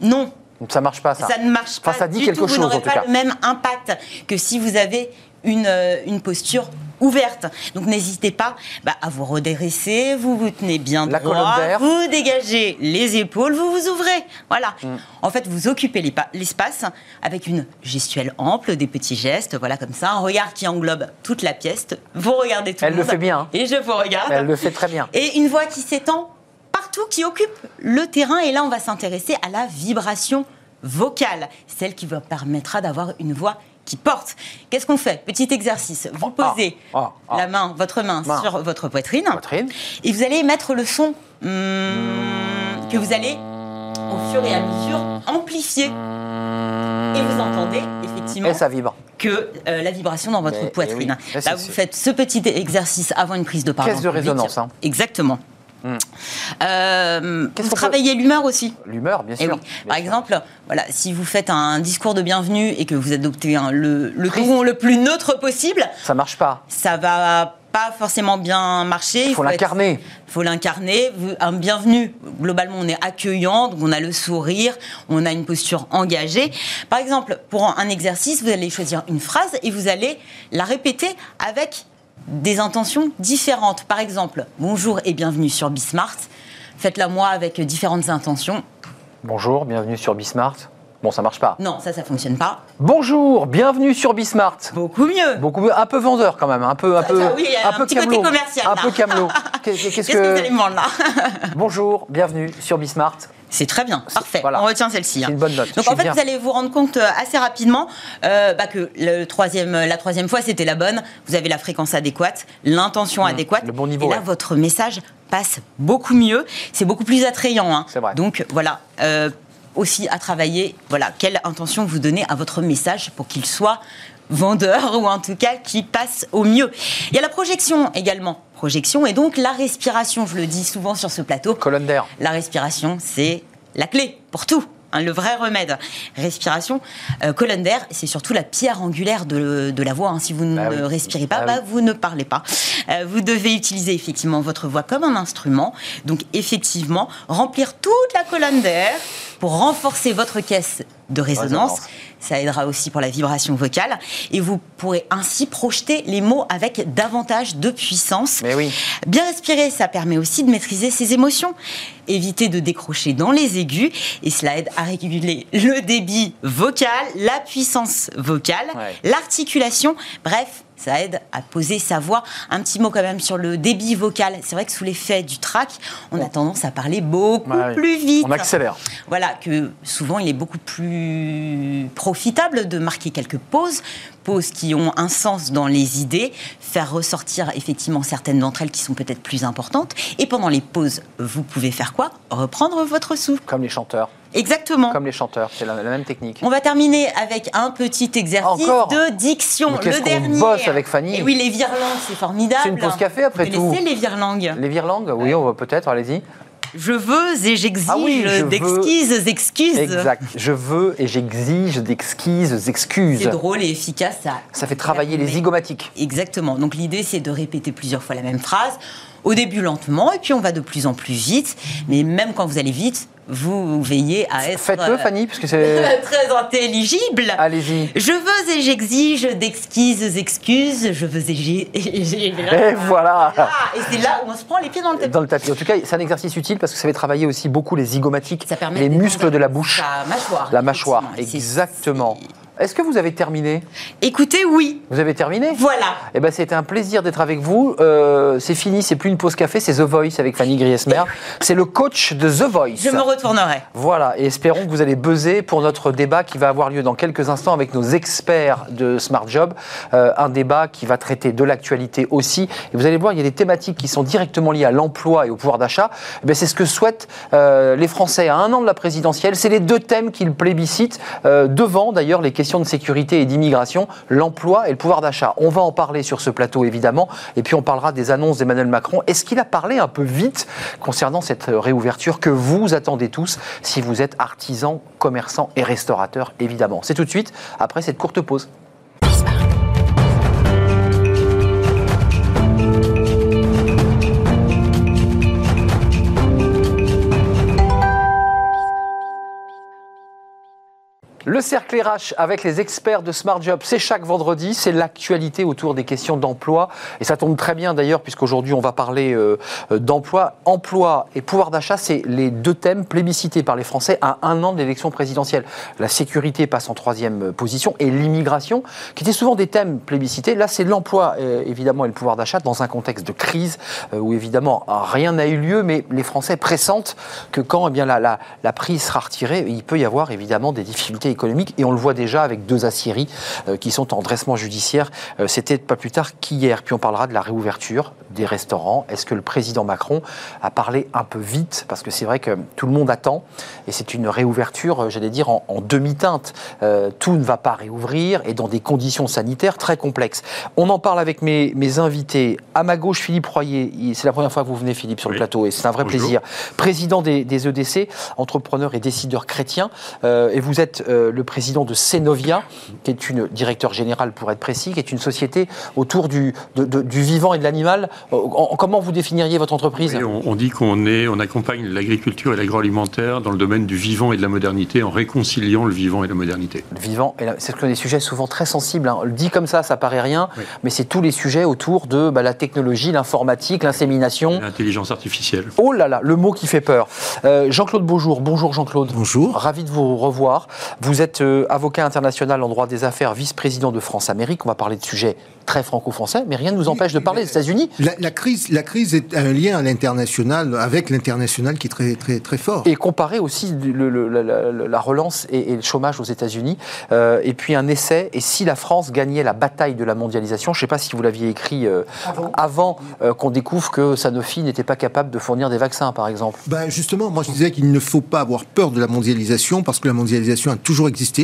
non, Ça marche pas, ça. ça, ne marche Enfin, pas. ça dit du quelque tout. chose, Vous n'aurez pas cas. le même impact que si vous avez une, euh, une posture ouverte. Donc n'hésitez pas bah, à vous redresser, vous vous tenez bien La droit, vous dégagez les épaules, vous vous ouvrez. Voilà. Mm. En fait, vous occupez l'espa- l'espace avec une gestuelle ample, des petits gestes, voilà comme ça, un regard qui englobe toute la pièce. Vous regardez tout Elle le le monde. fait bien, hein. Et je vous regarde. Elle le fait très bien. Et une voix qui s'étend partout, qui occupe le terrain. Et là, on va s'intéresser à la vibration vocale, celle qui vous permettra d'avoir une voix qui porte. Qu'est-ce qu'on fait? Petit exercice. Vous Ah, posez ah, ah. la main, votre main, Main. sur votre poitrine, Poitrine. et vous allez mettre le son hum, que vous allez, au fur et à mesure, amplifier. Et vous entendez effectivement Et ça vibre. que euh, la vibration dans votre poitrine. oui. Là, vous c'est- faites ce petit exercice avant une prise de parole. Caisse de résonance, hein. Exactement. Euh, vous peut- travaillez l'humeur aussi. L'humeur, bien Eh sûr. oui. Bien Par sûr. exemple, voilà, si vous faites un discours de bienvenue et que vous adoptez un- le, le ton le plus neutre possible, Ça marche pas. ça va pas forcément bien marcher. Il faut l'incarner. il faut l'incarner. Un bienvenue, globalement, on est accueillant, donc on a le sourire, on a une posture engagée. Par exemple, pour un exercice, vous allez choisir une phrase et vous allez la répéter avec des intentions différentes. Par exemple, bonjour et bienvenue sur Bismart. Faites-la moi avec différentes intentions. Bonjour, bienvenue sur Bismart. Bon, ça marche pas. Non, ça, ça fonctionne pas. Bonjour, bienvenue sur Bismart. Beaucoup mieux. Beaucoup, un peu vendeur quand même, un peu, un Ça, peu, ça, oui, un peu petit côté commercial, un là. peu camelot. Qu'est-ce Qu'est-ce que vous allez me vendre là Bonjour, bienvenue sur Bismart. C'est très bien, parfait. voilà. On retient celle-ci. hein. Une bonne note. Donc en fait, bien. vous allez vous rendre compte euh, assez rapidement euh, bah, que le troisième, la troisième fois, c'était la bonne. Vous avez la fréquence adéquate, l'intention adéquate. Mmh. le bon niveau, Et là, ouais. votre message passe beaucoup mieux. C'est beaucoup plus attrayant. hein. C'est vrai. Donc voilà. euh, aussi à travailler, voilà, quelle intention vous donnez à votre message pour qu'il soit vendeur ou en tout cas qui passe au mieux. Il y a la projection également. Projection et donc la respiration, je le dis souvent sur ce plateau. Colonne d'air. La respiration, c'est la clé pour tout. hein, le vrai remède. Respiration, euh, colonne d'air, c'est surtout la pierre angulaire de, de la voix. hein. Si vous Bah ne oui. respirez pas, Ah bah, oui. vous ne parlez pas. Euh, vous devez utiliser effectivement votre voix comme un instrument. Donc effectivement, remplir toute la colonne d'air pour renforcer votre caisse de résonance. Résonance. Ça aidera aussi pour la vibration vocale. Et vous pourrez ainsi projeter les mots avec davantage de puissance. Mais oui. Bien respirer, ça permet aussi de maîtriser ses émotions. Éviter de décrocher dans les aigus et cela aide à réguler le débit vocal, la puissance vocale, Ouais. l'articulation. Bref, ça aide à poser sa voix. Un petit mot quand même sur le débit vocal. C'est vrai que sous l'effet du trac, on a tendance à parler beaucoup Ouais, plus vite. On accélère. Voilà, que souvent il est beaucoup plus profitable de marquer quelques pauses, pauses qui ont un sens dans les idées, faire ressortir effectivement certaines d'entre elles qui sont peut-être plus importantes. Et pendant les pauses, vous pouvez faire quoi? Reprendre votre souffle. Comme les chanteurs. Exactement. Comme les chanteurs. C'est la, la même technique. On va terminer avec un petit exercice Encore de diction. Mais le dernier. bosse avec Fanny Et oui, les virlangues, c'est formidable. C'est une pause café, après Vous tout. les virlangues? Les virlangues Oui, on va peut-être, allez-y. Je veux et j'exige Ah oui, je veux. d'exquises excuses. Exact. Je veux et j'exige d'exquises excuses. C'est drôle et efficace. Ça, Ça fait travailler les zygomatiques. Exactement. Donc l'idée, c'est de répéter plusieurs fois la même phrase. Au début lentement, et puis on va de plus en plus vite. Mais même quand vous allez vite, vous veillez à être Faites-le, euh, Fanny, puisque c'est. très intelligible. Allez-y. Je veux et j'exige d'exquises excuses. Je veux et j'ai. et voilà Ah, et c'est là où on se prend les pieds dans le tapis. Dans le tapis. En tout cas, c'est un exercice utile parce que ça fait travailler aussi beaucoup les zygomatiques, Ça permet les muscles de la bouche, sa mâchoire. la mâchoire. Exactement. Est-ce que vous avez terminé Écoutez, oui. Vous avez terminé Voilà. Eh ben, c'était un plaisir d'être avec vous. Euh, c'est fini, c'est plus une pause café, c'est The Voice avec Fanny Griesmer. C'est le coach de The Voice. Je me retournerai. Voilà, et espérons que vous allez buzzer pour notre débat qui va avoir lieu dans quelques instants avec nos experts de Smart Job. Euh, un débat qui va traiter de l'actualité aussi. Et vous allez voir, il y a des thématiques qui sont directement liées à l'emploi et au pouvoir d'achat. Eh bien, c'est ce que souhaitent euh, les Français à un an de la présidentielle. C'est les deux thèmes qu'ils plébiscitent, devant d'ailleurs les questions de sécurité et d'immigration, l'emploi et le pouvoir d'achat. On va en parler sur ce plateau évidemment, et puis on parlera des annonces d'Emmanuel Macron. Est-ce qu'il a parlé un peu vite concernant cette réouverture que vous attendez tous si vous êtes artisan, commerçant et restaurateur évidemment? C'est tout de suite après cette courte pause. Le cercle RH avec les experts de Smart Job, c'est chaque vendredi, c'est l'actualité autour des questions d'emploi. Et ça tombe très bien d'ailleurs, puisqu'aujourd'hui on va parler euh, euh, d'emploi. Emploi et pouvoir d'achat, c'est les deux thèmes plébiscités par les Français à un an de l'élection présidentielle. La sécurité passe en troisième euh, position et l'immigration, qui étaient souvent des thèmes plébiscités. Là, c'est l'emploi évidemment et le pouvoir d'achat dans un contexte de crise où évidemment rien n'a eu lieu, mais les Français pressentent que quand eh bien, la, la, la prise sera retirée, il peut y avoir évidemment des difficultés économiques et on le voit déjà avec deux aciéries euh, qui sont en dressement judiciaire. Euh, C'était pas plus tard qu'hier. Puis on parlera de la réouverture des restaurants. Est-ce que le président Macron a parlé un peu vite? Parce que c'est vrai que tout le monde attend et c'est une réouverture, euh, j'allais dire, en, en demi-teinte. Euh, tout ne va pas réouvrir et dans des conditions sanitaires très complexes. On en parle avec mes, mes invités. À ma gauche, Philippe Royer. C'est la première fois que vous venez, Philippe, sur le plateau et c'est un vrai Bonjour. plaisir. Président des, des EDC, entrepreneur et décideur chrétien. Euh, et vous êtes euh, le président de Cenovia, qui est une directeur général pour être précis, qui est une société autour du, de- de- du vivant et de l'animal. Euh, en- comment vous définiriez votre entreprise Oui, on, on dit qu'on est, on accompagne l'agriculture et l'agroalimentaire dans le domaine du vivant et de la modernité en réconciliant le vivant et la modernité. Le vivant, et la- c'est des sujets souvent très sensibles. hein. On le dit comme ça, ça paraît rien, Oui. mais c'est tous les sujets autour de bah, la technologie, l'informatique, l'insémination. L'intelligence artificielle. Oh là là, le mot qui fait peur. Euh, Jean-Claude Beaujour, bonjour Jean-Claude. Bonjour. Ravi de vous revoir. Vous Vous êtes euh, avocat international en droit des affaires, vice-président de France-Amérique. On va parler de sujets très franco-français, mais rien ne nous empêche de parler des États-Unis. La, crise, la crise est un lien à l'international, avec l'international qui est très, très, très fort. Et comparer aussi la, relance et, le chômage aux États-Unis. Euh, et puis un essai, et si la France gagnait la bataille de la mondialisation, je ne sais pas si vous l'aviez écrit euh, avant, euh, qu'on découvre que Sanofi n'était pas capable de fournir des vaccins, par exemple. Ben justement, moi je disais qu'il ne faut pas avoir peur de la mondialisation, parce que la mondialisation a toujours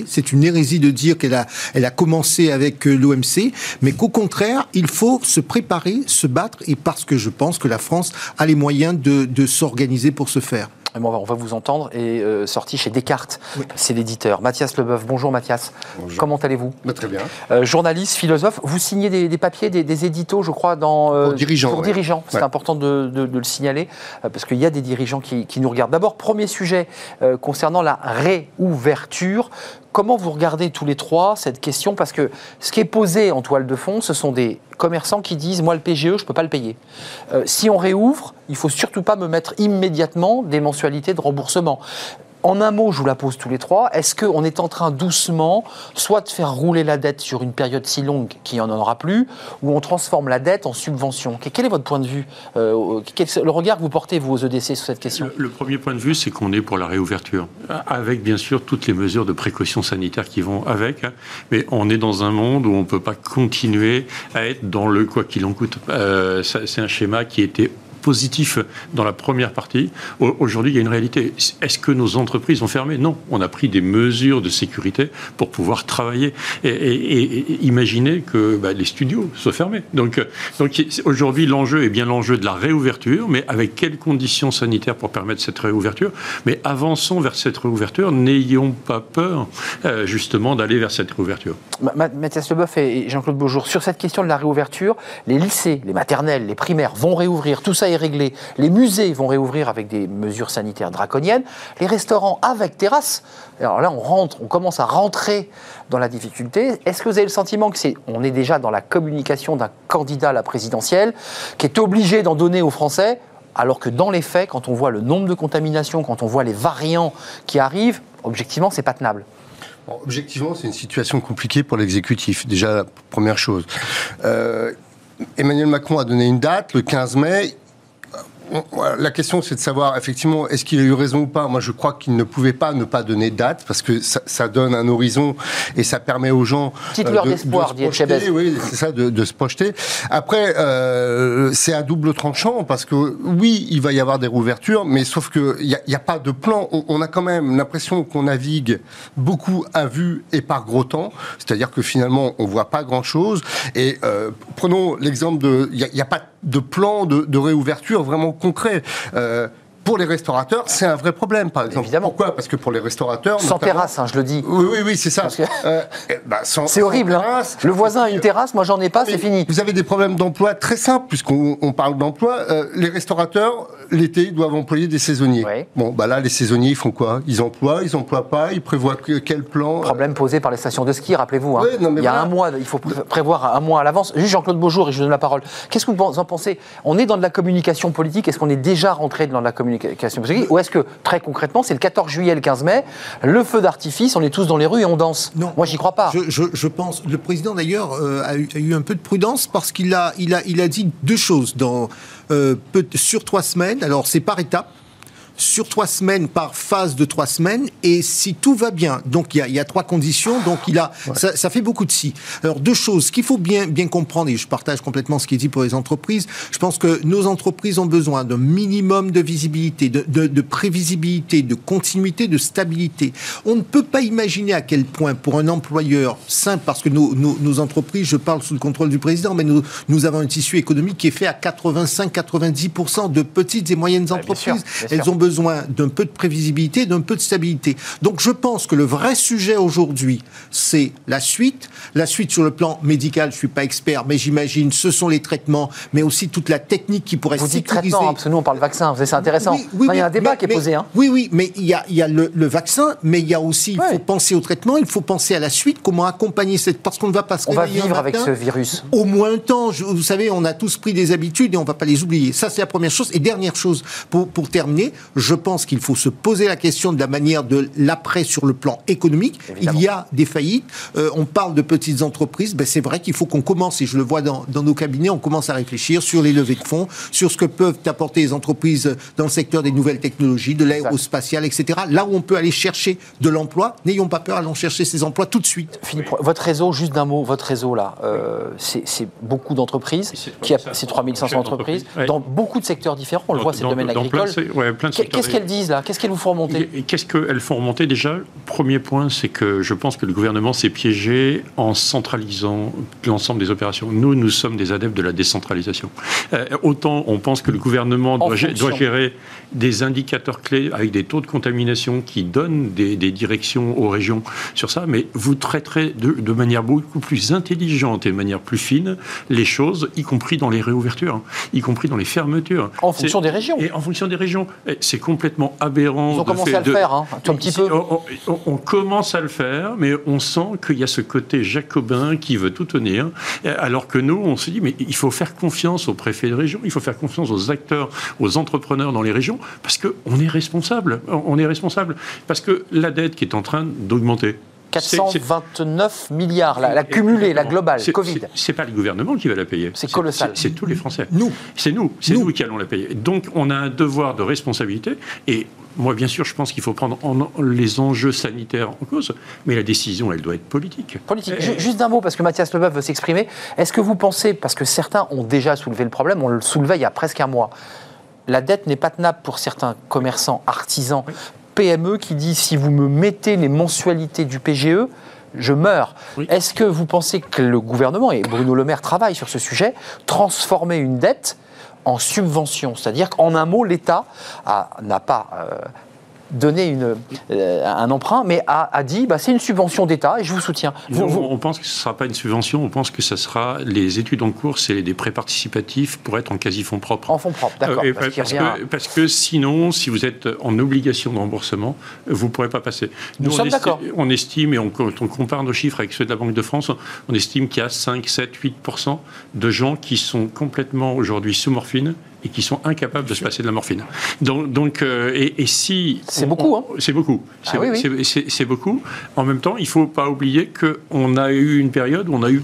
C'est une hérésie de dire qu'elle a, elle a commencé avec l'OMC, mais qu'au contraire, il faut se préparer, se battre, et parce que je pense que la France a les moyens de, s'organiser pour ce faire. On va vous entendre et euh, sorti chez Descartes, c'est l'éditeur. Mathias Leboeuf, bonjour Mathias. Comment allez-vous? Bah, Très bien. Euh, journaliste, philosophe, vous signez des, papiers, des, éditos, je crois, dans, euh, pour dirigeants. Pour dirigeants, c'est important de, le signaler, parce qu'il y a des dirigeants qui, qui nous regardent. D'abord, premier sujet concernant la réouverture. Comment vous regardez tous les trois cette question? Parce que ce qui est posé en toile de fond, ce sont des commerçants qui disent Moi, le PGE, je ne peux pas le payer. Euh, si on réouvre, il ne faut surtout pas me mettre immédiatement des mensualités de remboursement. En un mot, je vous la pose tous les trois. Est-ce qu'on est en train doucement, soit de faire rouler la dette sur une période si longue qu'il n'y en aura plus, ou on transforme la dette en subvention? Quel est votre point de vue euh, Le regard que vous portez, vous, aux EDC, sur cette question? Le, premier point de vue, c'est qu'on est pour la réouverture, avec bien sûr toutes les mesures de précaution sanitaire qui vont avec. Hein. mais on est dans un monde où on ne peut pas continuer à être dans le quoi qu'il en coûte. Euh, c'est un schéma qui était positif dans la première partie. Aujourd'hui, il y a une réalité. Est-ce que nos entreprises ont fermé? Non. On a pris des mesures de sécurité pour pouvoir travailler et, et, imaginer que bah, les studios soient fermés. Donc, donc aujourd'hui, l'enjeu est bien l'enjeu de la réouverture, mais avec quelles conditions sanitaires pour permettre cette réouverture? Mais avançons vers cette réouverture, n'ayons pas peur euh, justement d'aller vers cette réouverture. Mathias Leboeuf et Jean-Claude Beaujour, sur cette question de la réouverture, les lycées, les maternelles, les primaires vont réouvrir, tout ça est réglé. Les musées vont réouvrir avec des mesures sanitaires draconiennes. Les restaurants avec terrasse. Alors là, on rentre, on commence à rentrer dans la difficulté. Est-ce que vous avez le sentiment que c'est, on est déjà dans la communication d'un candidat à la présidentielle qui est obligé d'en donner aux Français alors que dans les faits, quand on voit le nombre de contaminations, quand on voit les variants qui arrivent, objectivement, c'est pas tenable. objectivement, c'est une situation compliquée pour l'exécutif. Déjà, première chose. Euh, Emmanuel Macron a donné une date, le 15 mai la question, c'est de savoir effectivement est-ce qu'il a eu raison ou pas? Moi, je crois qu'il ne pouvait pas ne pas donner de date parce que ça, donne un horizon et ça permet aux gens Petite euh, de, d'espoir, de se projeter. Oui, c'est ça, de, se projeter. Après, euh, c'est à double tranchant parce que oui, il va y avoir des rouvertures, mais sauf que il n'y a, pas de plan. On, a quand même l'impression qu'on navigue beaucoup à vue et par gros temps, c'est-à-dire que finalement, on voit pas grand-chose. Et euh, prenons l'exemple de, il n'y a, a, pas de plan de, de réouverture vraiment concret. Euh, pour les restaurateurs, c'est un vrai problème, par exemple. Évidemment. Pourquoi? Parce que pour les restaurateurs. Sans terrasse, hein, je le dis. Oui, oui, oui c'est ça. Euh, eh, bah, c'est horrible. Hein. Le voisin a une terrasse, moi j'en ai pas, c'est fini. Vous avez des problèmes d'emploi très simples, puisqu'on parle d'emploi. Euh, les restaurateurs, l'été, ils doivent employer des saisonniers. Bon, bah là, les saisonniers, ils font quoi? Ils emploient, ils emploient pas, ils prévoient quel plan Problème posé par les stations de ski, rappelez-vous. Hein. il y a un mois, il faut prévoir un mois à l'avance. Juste Jean-Claude Beaujour, et je vous donne la parole. Qu'est-ce que vous en pensez? On est dans de la communication politique. Est-ce qu'on est déjà rentré dans de la communication politique? Ou est-ce que, très concrètement, c'est le 14 juillet, le 15 mai, le feu d'artifice, on est tous dans les rues et on danse? Non. Moi, j'y crois pas. Je, pense. Le président, d'ailleurs, euh, a, eu, un peu de prudence parce qu'il a, il a, il a dit deux choses dans, euh, sur trois semaines. Alors, c'est par étapes sur trois semaines par phase de trois semaines et si tout va bien. Donc il y a, trois conditions. Donc il a, ça, fait beaucoup de si. Alors deux choses qu'il faut bien bien comprendre et je partage complètement ce qui est dit pour les entreprises. Je pense que nos entreprises ont besoin d'un minimum de visibilité, de, de, prévisibilité, de continuité, de stabilité. On ne peut pas imaginer à quel point pour un employeur simple, parce que nos, nos, entreprises, je parle sous le contrôle du président, mais nous, nous avons un tissu économique qui est fait à 85-90% de petites et moyennes entreprises. Elles ont besoin d'un peu de prévisibilité, d'un peu de stabilité. Donc je pense que le vrai sujet aujourd'hui, c'est la suite. La suite sur le plan médical, je suis pas expert, mais j'imagine, ce sont les traitements, mais aussi toute la technique qui pourrait Vous dites traitement, hein, parce que nous on parle vaccin, c'est intéressant. Oui, il y a un débat qui est posé. Hein. Oui, oui, mais il y a, il y a le, vaccin, mais il y a aussi, il faut penser au traitement, il faut penser à la suite, comment accompagner cette... Parce qu'on ne va pas se On va vivre avec ce virus. Au moins un temps. vous savez, on a tous pris des habitudes et on ne va pas les oublier. Ça, c'est la première chose. Et dernière chose, pour, pour terminer, Je pense qu'il faut se poser la question de la manière de l'après sur le plan économique. Il y a des faillites. Euh, on parle de petites entreprises. Ben, c'est vrai qu'il faut qu'on commence, et je le vois dans, dans, nos cabinets, on commence à réfléchir sur les levées de fonds, sur ce que peuvent apporter les entreprises dans le secteur des nouvelles technologies, de l'aérospatial, etc. Là où on peut aller chercher de l'emploi, n'ayons pas peur, allons chercher ces emplois tout de suite. Philippe, votre réseau, juste d'un mot, votre réseau là, euh, c'est beaucoup d'entreprises, c'est 3500 entreprises, dans beaucoup de secteurs différents. On le voit, c'est le domaine agricole. Qu'est-ce qu'elles disent là? Qu'est-ce qu'elles vous font remonter? Qu'est-ce qu'elles font remonter? Déjà Premier point, c'est que je pense que le gouvernement s'est piégé en centralisant l'ensemble des opérations. Nous, nous sommes des adeptes de la décentralisation. Euh, autant on pense que le gouvernement doit, doit, gérer des indicateurs clés avec des taux de contamination qui donnent des, directions aux régions sur ça, mais vous traiterez de, de, manière beaucoup plus intelligente et de manière plus fine les choses, y compris dans les réouvertures, y compris dans les fermetures. En fonction des régions. Et en fonction des régions. C'est complètement aberrant. Ils ont commencé à le faire, hein, un petit peu. On, on, commence à le faire, mais on sent qu'il y a ce côté jacobin qui veut tout tenir, alors que nous, on se dit, mais il faut faire confiance aux préfets de région, il faut faire confiance aux acteurs, aux entrepreneurs dans les régions, parce qu'on est responsable. On est responsable. Parce que la dette qui est en train d'augmenter, 429 milliards, la, la cumulée, la globale, Covid. C'est pas le gouvernement qui va la payer. C'est colossal. C'est tous les Français. Nous. C'est nous. C'est nous. qui allons la payer. Donc, on a un devoir de responsabilité. Et moi, bien sûr, je pense qu'il faut prendre les enjeux sanitaires en cause, mais la décision, elle doit être politique. Politique. Juste d'un mot, parce que Mathias Leboeuf veut s'exprimer. Est-ce que vous pensez, parce que certains ont déjà soulevé le problème, on le soulevait il y a presque un mois, la dette n'est pas tenable pour certains commerçants, artisans, PME qui disent si vous me mettez les mensualités du PGE, je meurs. Est-ce que vous pensez que le gouvernement, et Bruno Le Maire travaille sur ce sujet, transformer une dette en subvention? C'est-à-dire qu'en un mot, l'État n'a pas euh, donné une, euh, un emprunt, mais a, dit bah, c'est une subvention d'État et je vous soutiens. On pense que ce ne sera pas une subvention, on pense que ce sera les études en cours, c'est des prêts participatifs pour être en quasi-fonds propres. En fonds propres, d'accord. Euh, parce, que, sinon, si vous êtes en obligation de remboursement, vous ne pourrez pas passer. Nous, sommes d'accord. On estime, et on, quand on compare nos chiffres avec ceux de la Banque de France, on estime qu'il y a 5, 7, 8 de gens qui sont complètement aujourd'hui sous morphine et qui sont incapables de se passer de la morphine. Donc, donc euh, et, si c'est beaucoup, hein c'est beaucoup, ah c'est beaucoup. En même temps, il ne faut pas oublier qu'on a eu une période où on a eu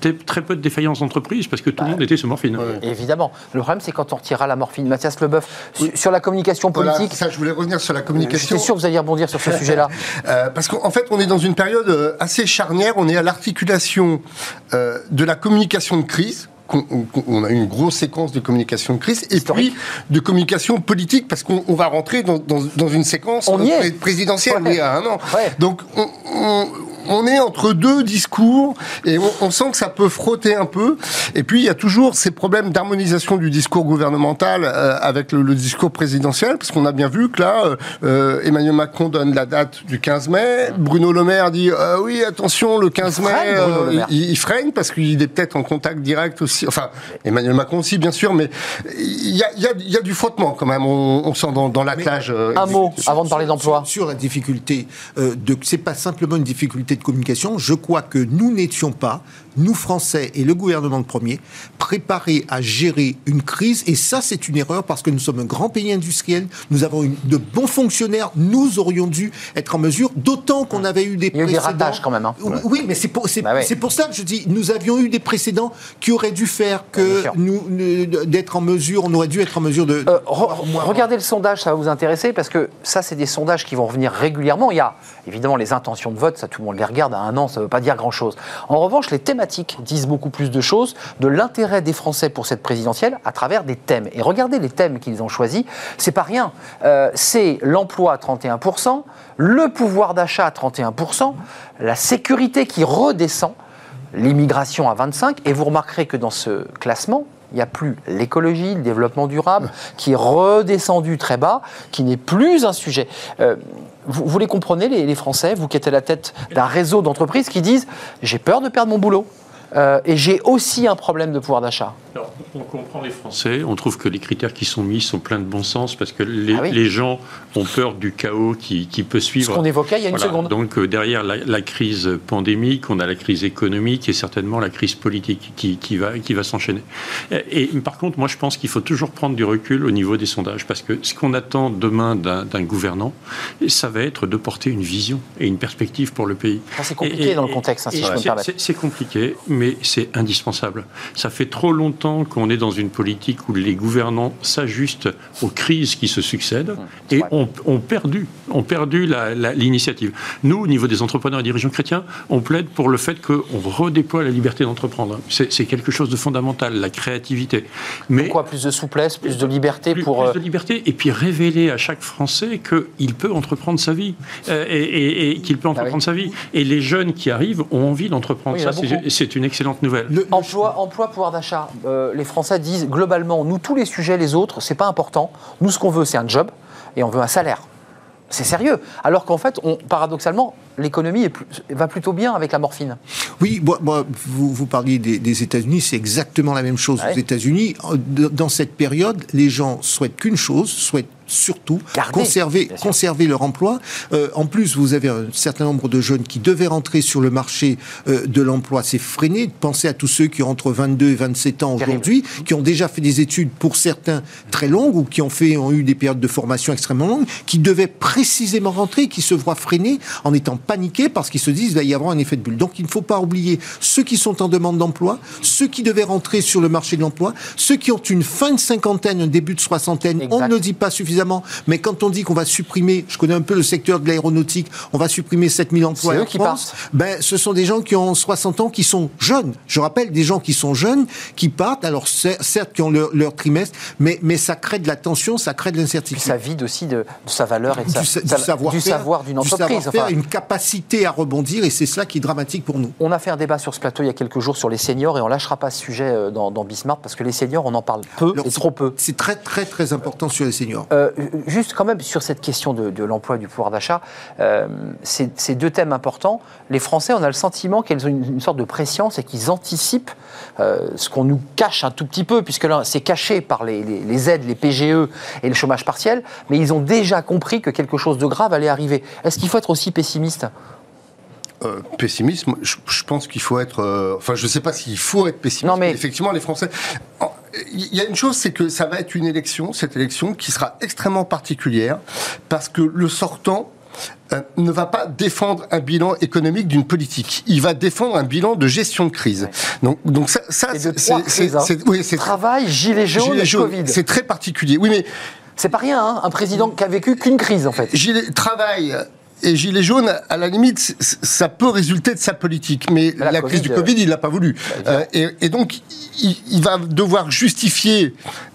très peu de défaillances d'entreprise parce que tout le bah, monde était sous morphine. Évidemment. Le problème, c'est quand on retirera la morphine. Mathias Leboeuf, sur la communication politique. ça, je voulais revenir sur la communication. J'étais sûr que vous alliez rebondir sur ce sujet-là. Euh, parce qu'en fait, on est dans une période euh, assez charnière. On est à l'articulation de la communication de crise on, a eu une grosse séquence de communication de crise et puis de communication politique parce qu'on va rentrer dans, une séquence présidentielle il y a un an. Donc on, on est entre deux discours et on, sent que ça peut frotter un peu. Et puis il y a toujours ces problèmes d'harmonisation du discours gouvernemental euh, avec le, discours présidentiel, parce qu'on a bien vu que là, euh, euh, Emmanuel Macron donne la date du 15 mai, Bruno Le Maire dit oui attention le 15 mai, il, freine parce qu'il est peut-être en contact direct aussi. Enfin Emmanuel Macron aussi bien sûr, mais il y a, y a, du frottement quand même. On, sent dans, dans l'attelage. un mot avant de parler d'emploi sur, sur, la difficulté de, c'est pas simplement une difficulté communication, je crois que nous n'étions pas nous Français et le gouvernement de premier, préparés à gérer une crise. Et ça, c'est une erreur parce que nous sommes un grand pays industriel, nous avons une, de bons fonctionnaires, nous aurions dû être en mesure, d'autant qu'on avait eu des Il y a eu des ratages quand même. Hein. Oui, mais c'est pour, bah pour ça que je dis, nous avions eu des précédents qui auraient dû faire que nous, d'être en mesure, on aurait dû être en mesure de... Euh, regardez le sondage, ça va vous intéresser, parce que ça, c'est des sondages qui vont revenir régulièrement. Il y a évidemment les intentions de vote, ça tout le monde les regarde à un an, ça ne veut pas dire grand-chose. En revanche, les disent beaucoup plus de choses de l'intérêt des Français pour cette présidentielle à travers des thèmes. Et regardez les thèmes qu'ils ont choisis, c'est pas rien. Euh, c'est l'emploi à 31%, le pouvoir d'achat à 31%, la sécurité qui redescend, l'immigration à 25%, et vous remarquerez que dans ce classement, il n'y a plus l'écologie, le développement durable, qui est redescendu très bas, qui n'est plus un sujet. Euh, vous, les comprenez, les, les, Français, vous qui êtes à la tête d'un réseau d'entreprises qui disent J'ai peur de perdre mon boulot euh, et j'ai aussi un problème de pouvoir d'achat. Alors, on comprend les Français, on trouve que les critères qui sont mis sont pleins de bon sens parce que les, Ah oui. les gens ont peur du chaos qui, qui peut Ce suivre. qu'on évoquait il y a une Voilà. seconde. Donc euh, derrière la, la crise pandémique, on a la crise économique et certainement la crise politique qui, qui va, qui va s'enchaîner. Et, et par contre, moi je pense qu'il faut toujours prendre du recul au niveau des sondages parce que ce qu'on attend demain d'un gouvernant, ça va être de porter une vision et une perspective pour le pays. C'est compliqué dans le contexte, hein, si je peux me c'est- permettre. c'est- C'est compliqué, mais c'est indispensable. Ça fait trop longtemps qu'on est dans une politique où les gouvernants s'ajustent aux crises qui se succèdent et ont, ont perdu, ont perdu l'initiative. Nous, au niveau des entrepreneurs et dirigeants chrétiens, on plaide pour le fait qu'on redéploie la liberté d'entreprendre. C'est quelque chose de fondamental, la créativité. Mais Pourquoi plus de souplesse, plus de liberté plus, pour. plus euh, de liberté et puis révéler à chaque Français qu'il peut entreprendre sa vie euh, et, et- et qu'il peut entreprendre oui. sa vie. Et les jeunes qui arrivent ont envie d'entreprendre Oui, ça. C'est une excellente nouvelle. Le- le- Emploi, emploi, pouvoir d'achat. Euh, les Français disent globalement, nous tous les sujets, les autres, c'est pas important. Nous, ce qu'on veut, c'est un job et on veut un salaire. C'est sérieux. Alors qu'en fait, on, paradoxalement, l'économie va plutôt bien avec la morphine. Oui, moi, moi, vous, vous parliez des, des États-Unis, c'est exactement la même chose Ouais. aux États-Unis. Dans cette période, les gens souhaitent qu'une chose, souhaitent surtout Garder, conserver, conserver leur emploi. Euh, en plus, vous avez un certain nombre de jeunes qui devaient rentrer sur le marché euh, de l'emploi. C'est freiné. Pensez à tous ceux qui ont entre 22 et 27 ans aujourd'hui, qui ont déjà fait des études pour certains très longues ou qui ont fait, ont eu des périodes de formation extrêmement longues, qui devaient précisément rentrer, qui se voient freinés en étant paniqués parce qu'ils se disent il va y avoir un effet de bulle. Donc il ne faut pas oublier ceux qui sont en demande d'emploi, ceux qui devaient rentrer sur le marché de l'emploi, ceux qui ont une fin de cinquantaine, un début de soixantaine. Exact. On ne le dit pas suffisamment, mais quand on dit qu'on va supprimer, je connais un peu le secteur de l'aéronautique, on va supprimer 7000 emplois eux en qui France, ben, ce sont des gens qui ont 60 ans, qui sont jeunes. Je rappelle, des gens qui sont jeunes, qui partent, alors cer- certes, qui ont leur, leur trimestre, mais, mais ça crée de la tension, ça crée de l'incertitude. ça vide aussi de, de sa valeur et de sa- Du, sa- du d'une savoir-faire, Enfin, une capacité à rebondir, et c'est cela qui est dramatique pour nous. on a fait un débat sur ce plateau il y a quelques jours sur les seniors et on lâchera pas ce sujet euh, dans, dans Bismarck parce que les seniors, on en parle peu Alors, et trop peu. C'est très, très, très important sur les seniors. Euh, juste quand même sur cette question de, de l'emploi et du pouvoir d'achat, euh, deux thèmes importants. Les Français, on a le sentiment qu'ils ont une, une sorte de pression, c'est qu'ils anticipent euh, ce qu'on nous cache un tout petit peu, puisque là, c'est caché par les, les- les aides, les PGE et le chômage partiel, mais ils ont déjà compris que quelque chose de grave allait arriver. Est-ce qu'il faut être aussi pessimiste Euh, pessimisme, je, je pense qu'il faut être. euh, enfin, je ne sais pas s'il faut être pessimiste. Non, mais- effectivement, les Français. Il y a une chose, c'est que ça va être une élection, cette élection, qui sera extrêmement particulière, parce que le sortant euh, ne va pas défendre un bilan économique d'une politique. Il va défendre un bilan de gestion de crise. Donc, donc ça, c'est- hein. oui, Travail, gilet jaune, Gilets et jaunes, Covid. C'est très particulier. Oui, mais C'est pas rien, hein, un président qui a vécu qu'une crise en fait. Gilet, travail et gilet jaune, à la limite, ça peut résulter de sa politique. Mais la la, Covid, crise du euh, Covid, il l'a pas voulu. Euh, et, et donc, il, il va devoir justifier.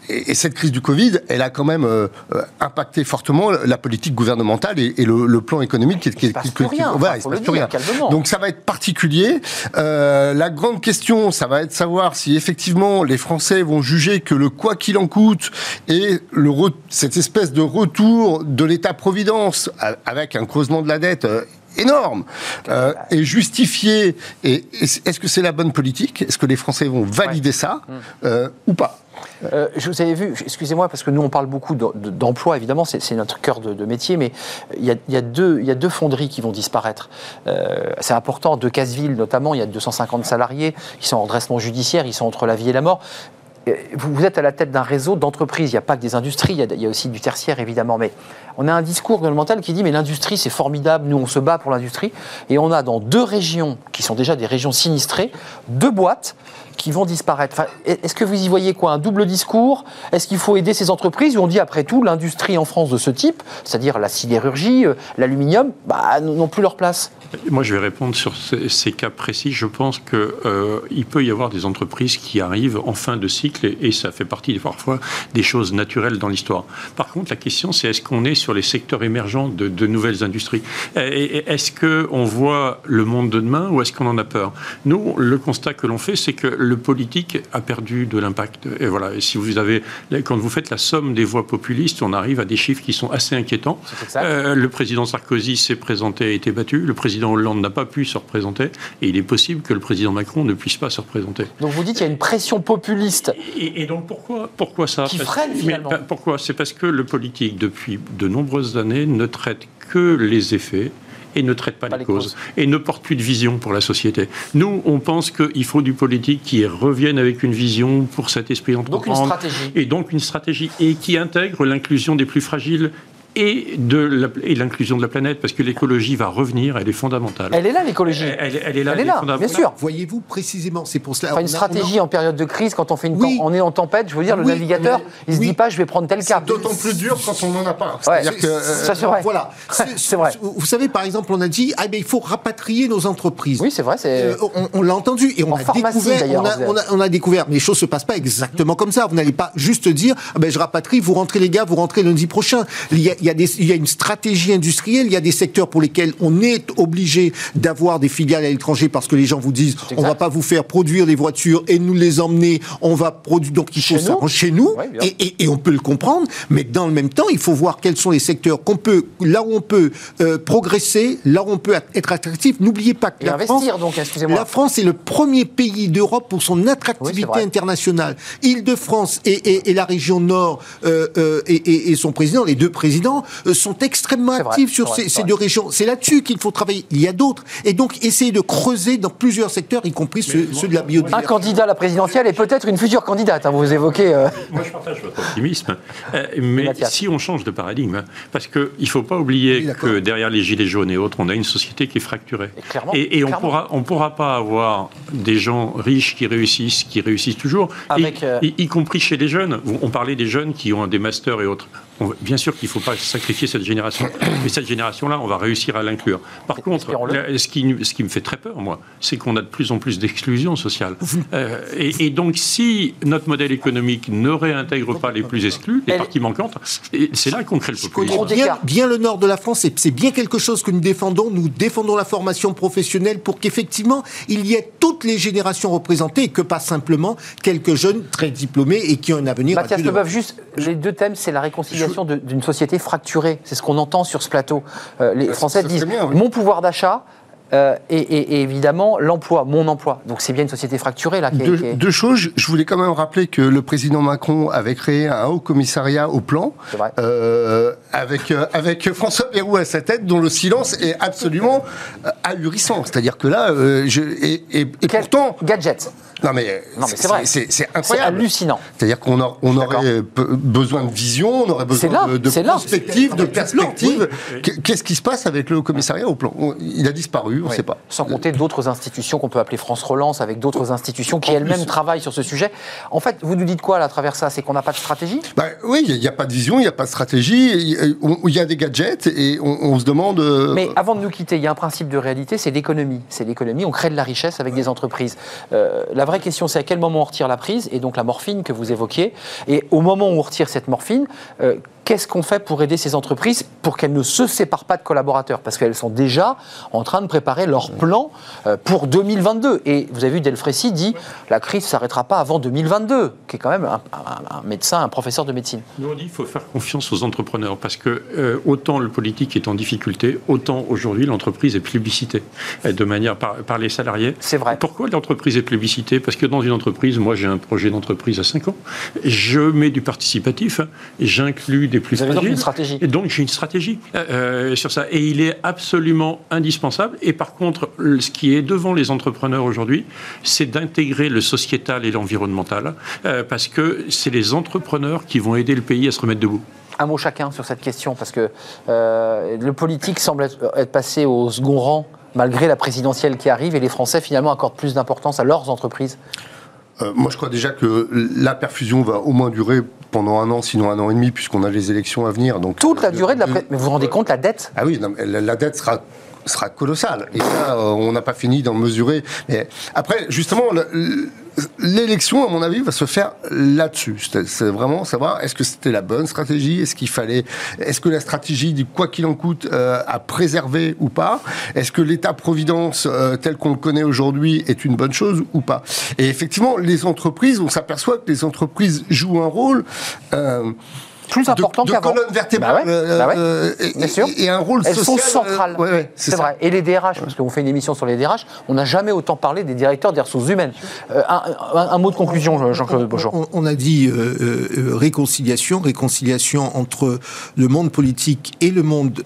Et, et cette crise du Covid, elle a quand même euh, euh, impacté fortement la politique gouvernementale et, et le, le plan économique qui, qui, passe qui- qui- rien, voilà, il se passe plus rien. Donc ça va être particulier. Euh, la grande question, ça va être de savoir si effectivement les Français vont juger que le quoi qu'il en coûte et le cette espèce de retour de l'État-providence a- avec un creusement de la dette. Énorme. Euh, et justifié et, est-ce que c'est la bonne politique? Est-ce que les Français vont valider ça euh, ou pas? Euh, je vous avais vu, excusez-moi, parce que nous on parle beaucoup de- de- d'emploi, évidemment, c'est notre cœur de, de métier, mais il y, a, il y a deux, il y a deux fonderies qui vont disparaître. Euh, c'est important, de Casseville notamment, il y a 250 salariés qui sont en redressement judiciaire, ils sont entre la vie et la mort. Euh, Vous, êtes à la tête d'un réseau d'entreprises, il n'y a pas que des industries, il y a aussi du tertiaire évidemment, mais on a un discours gouvernemental qui dit mais l'industrie c'est formidable, nous on se bat pour l'industrie, et on a dans deux régions qui sont déjà des régions sinistrées, deux boîtes qui vont disparaître. Est-ce que vous y voyez quoi Un double discours? Est-ce qu'il faut aider ces entreprises Ou on dit après tout, l'industrie en France de ce type, c'est-à-dire la sidérurgie, euh, l'aluminium, bah, n'ont plus leur place? Moi, je vais répondre sur ces, cas précis. Je pense qu'il peut y avoir des entreprises qui arrivent en fin de cycle et, ça fait partie parfois des choses naturelles dans l'histoire. Par contre, la question, c'est est-ce qu'on est sur les secteurs émergents de, nouvelles industries? Est-ce qu'on voit le monde de demain ou est-ce qu'on en a peur? Nous, le constat que l'on fait, c'est que le politique a perdu de l'impact. Et voilà. Et si vous avez, quand vous faites la somme des voix populistes, on arrive à des chiffres qui sont assez inquiétants. Euh, le président Sarkozy s'est présenté, a été battu. Le président Hollande n'a pas pu se représenter, et il est possible que le président Macron ne puisse pas se représenter. Donc vous dites qu'il y a une pression populiste. Et, donc pourquoi, pourquoi ça? Qui freine finalement. pourquoi? C'est parce que le politique, depuis de nombreuses années, ne traite que les effets et ne traite pas, les, causes, et ne porte plus de vision pour la société. Nous, on pense qu'il faut du politique qui revienne avec une vision pour cet esprit d'entreprendre. Donc une stratégie. Et donc une stratégie et qui intègre l'inclusion des plus fragiles et de l'inclusion de la planète, parce que l'écologie va revenir, elle est fondamentale. Elle est là, l'écologie. Elle, est là, elle est là bien sûr. Voyez-vous précisément, c'est pour cela. Enfin, une stratégie en période de crise, quand on fait une on est en tempête, je veux dire, le navigateur, il ne se dit pas, je vais prendre tel cap. D'autant plus dur quand on n'en a pas. C'est-à-dire que ça c'est vrai. Voilà, c'est vrai. Vous savez, par exemple, on a dit, ah ben il faut rapatrier nos entreprises. Oui, c'est vrai. Euh, on, l'a entendu et on a découvert. On a, on a, découvert, mais les choses se passent pas exactement comme ça. Vous n'allez pas juste dire, ah ben je rapatrie, vous rentrez les gars, vous rentrez lundi prochain. Il y a, il y a, des, il y a une stratégie industrielle. Il y a des secteurs pour lesquels on est obligé d'avoir des filiales à l'étranger parce que les gens vous disent on va pas vous faire produire des voitures et nous les emmener, on va produire. Donc il faut ça chez nous et, on peut le comprendre, mais dans le même temps, il faut voir quels sont les secteurs qu'on peut, là où on peut euh, progresser, là où on peut être attractif. N'oubliez pas que la, France, donc, la France est le premier pays d'Europe pour son attractivité internationale. Île-de-France et, la région Nord euh, euh, et, son président, les deux présidents, sont extrêmement actifs sur ces, deux régions. C'est là-dessus qu'il faut travailler. Il y a d'autres. Et donc, essayer de creuser dans plusieurs secteurs, y compris ceux, de la biodiversité. Un candidat à la présidentielle et peut-être une future candidate. Hein, vous évoquez. Euh. Moi, je partage votre optimisme. Euh, mais si on change de paradigme, parce qu'il ne faut pas oublier que derrière les gilets jaunes et autres, on a une société qui est fracturée. Et, on pourra, ne pourra pas avoir des gens riches qui réussissent, qui réussissent toujours, Avec, euh, y, compris chez les jeunes. On parlait des jeunes qui ont des masters et autres bien sûr qu'il ne faut pas sacrifier cette génération, mais cette génération-là, on va réussir à l'inclure. Par contre, ce qui, ce qui, me fait très peur, moi, c'est qu'on a de plus en plus d'exclusion sociale. Euh, et, donc, si notre modèle économique ne réintègre pas les plus exclus, les parties manquantes, c'est là qu'on crée le populisme. Bien, bien, le nord de la France, c'est bien quelque chose que nous défendons. Nous défendons la formation professionnelle pour qu'effectivement, il y ait toutes les générations représentées et que pas simplement quelques jeunes très diplômés et qui ont un avenir. Mathias Leboeuf, juste, les deux thèmes, c'est la réconciliation d'une société fracturée. C'est ce qu'on entend sur ce plateau. Euh, les Français disent mon pouvoir d'achat, euh, et, évidemment l'emploi, mon emploi. Donc c'est bien une société fracturée là. deux, choses. Je voulais quand même rappeler que le président Macron avait créé un haut commissariat au plan, euh, avec avec François Bayrou à sa tête, dont le silence est absolument ahurissant. C'est-à-dire que là, je, et, et, pourtant gadget? Non mais, c'est vrai. C'est incroyable. C'est hallucinant. C'est-à-dire qu'on on aurait besoin de vision, on aurait besoin de, de perspective, de perspective. Qu'est-ce qui se passe avec le commissariat au plan? Il a disparu, on ne sait pas. Sans compter d'autres institutions qu'on peut appeler France Relance, avec d'autres institutions qui elles-mêmes travaillent sur ce sujet. En fait, vous nous dites quoi à travers ça? C'est qu'on n'a pas de stratégie? Bah, Oui, il n'y a, pas de vision, il n'y a pas de stratégie. Il y a des gadgets et on, se demande. Euh, mais avant de nous quitter, il y a un principe de réalité, c'est l'économie. C'est l'économie. On crée de la richesse avec des entreprises. Euh, la vraie question, c'est à quel moment on retire la prise, et donc la morphine que vous évoquiez. Et au moment où on retire cette morphine, euh, qu'est-ce qu'on fait pour aider ces entreprises pour qu'elles ne se séparent pas de collaborateurs? Parce qu'elles sont déjà en train de préparer leur plan euh, pour 2022. Et vous avez vu, Delfrécy dit la crise ne s'arrêtera pas avant 2022, qui est quand même un, médecin, un professeur de médecine. Nous, on dit qu'il faut faire confiance aux entrepreneurs parce que euh, autant le politique est en difficulté, autant aujourd'hui l'entreprise est plébiscitée de manière par, par les salariés. C'est vrai. Pourquoi l'entreprise est plébiscitée? Parce que dans une entreprise, moi j'ai un projet d'entreprise à 5 ans, je mets du participatif, j'inclus plus Vous donc une stratégie. Et donc j'ai une stratégie euh, euh, sur ça. Et il est absolument indispensable. Et par contre, ce qui est devant les entrepreneurs aujourd'hui, c'est d'intégrer le sociétal et l'environnemental, euh, parce que c'est les entrepreneurs qui vont aider le pays à se remettre debout. Un mot chacun sur cette question, parce que le politique semble être passé au second rang malgré la présidentielle qui arrive, et les Français finalement accordent plus d'importance à leurs entreprises euh, moi, je crois déjà que la perfusion va au moins durer pendant un an, sinon un an et demi, puisqu'on a les élections à venir. Donc, Toute la durée de la... Mais vous vous rendez compte, la dette Ah oui, la, dette sera sera colossale. Et euh, on n'a pas fini d'en mesurer. Mais après, justement, le, l'élection, à mon avis, va se faire là-dessus. C'est vraiment savoir est-ce que c'était la bonne stratégie, est-ce qu'il fallait, est-ce que la stratégie du quoi qu'il en coûte euh, a préservé ou pas, est-ce que l'État-providence euh, tel qu'on le connaît aujourd'hui est une bonne chose ou pas? Et effectivement, les entreprises, on s'aperçoit que les entreprises jouent un rôle. Euh, plus important de, de qu'avant. colonne vertébrale Bah ouais, euh, bah ouais, euh, et, bien sûr. et un rôle Elles social. sont centrales. euh, ouais, ouais, c'est vrai. Et les DRH, parce qu'on fait une émission sur les DRH, on n'a jamais autant parlé des directeurs des ressources humaines. Euh, un, un- un mot de conclusion, Jean-Claude Beaujean. On, on a dit euh, euh, réconciliation, réconciliation entre le monde politique et le monde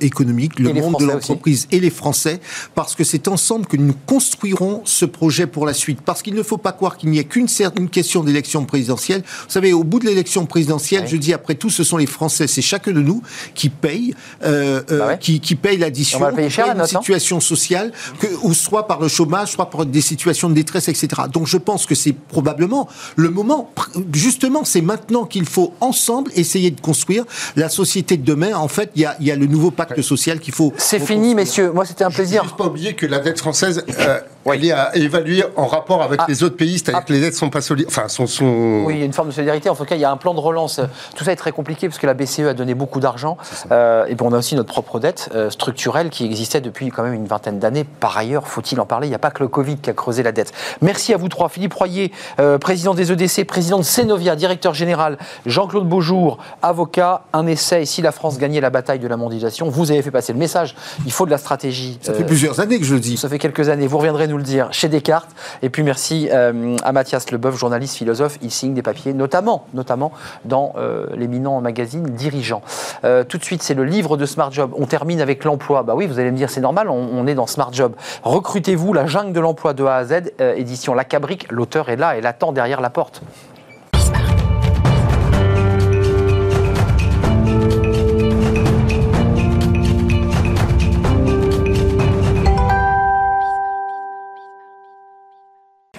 économique, le monde de Français l'entreprise et les Français, parce que c'est ensemble que nous construirons ce projet pour la suite. Parce qu'il ne faut pas croire qu'il n'y a qu'une question d'élection présidentielle. Vous savez, au bout de l'élection présidentielle, Ouais. je après tout, ce sont les Français, c'est chacun de nous qui paye, euh, euh, Bah ouais. qui, qui paye l'addition, qui paye la une note, situation sociale, que, ou soit par le chômage, soit par des situations de détresse, etc. Donc je pense que c'est probablement le moment, justement, c'est maintenant qu'il faut ensemble essayer de construire la société de demain. En fait, il y a, il y a le nouveau pacte social qu'il faut. C'est fini, messieurs. Moi, c'était un plaisir. Juste pas oublier que la dette française, euh, Oui. elle est à évaluer en rapport avec Ah. les autres pays, c'est-à-dire Ah. que les dettes sont pas solides, enfin sont, sont... Oui, il y a une forme de solidarité. En tout cas, il y a un plan de relance. Tout ça est très compliqué parce que la BCE a donné beaucoup d'argent. Euh, et puis on a aussi notre propre dette euh, structurelle qui existait depuis quand même une vingtaine d'années. Par ailleurs, faut-il en parler? Il n'y a pas que le Covid qui a creusé la dette. Merci à vous trois. Philippe Royer, euh, président des EDC, président de Cenovia, directeur général. Jean-Claude Beaujour, avocat. Un essai. Et si la France gagnait la bataille de la mondialisation, vous avez fait passer le message. Il faut de la stratégie. Ça fait plusieurs années que je le dis. ça fait quelques années, vous reviendrez nous le dire chez Descartes. Et puis merci euh, à Mathias Leboeuf, journaliste, philosophe. Il signe des papiers, notamment, notamment dans euh, l'éminent magazine Dirigeant. Euh, tout de suite, c'est le livre de Smart Job. On termine avec l'emploi. Bah oui, vous allez me dire, c'est normal, on, est dans Smart Job. Recrutez-vous, la jungle de l'emploi de A à Z, édition La Cabrique. L'auteur est là, elle attend derrière la porte.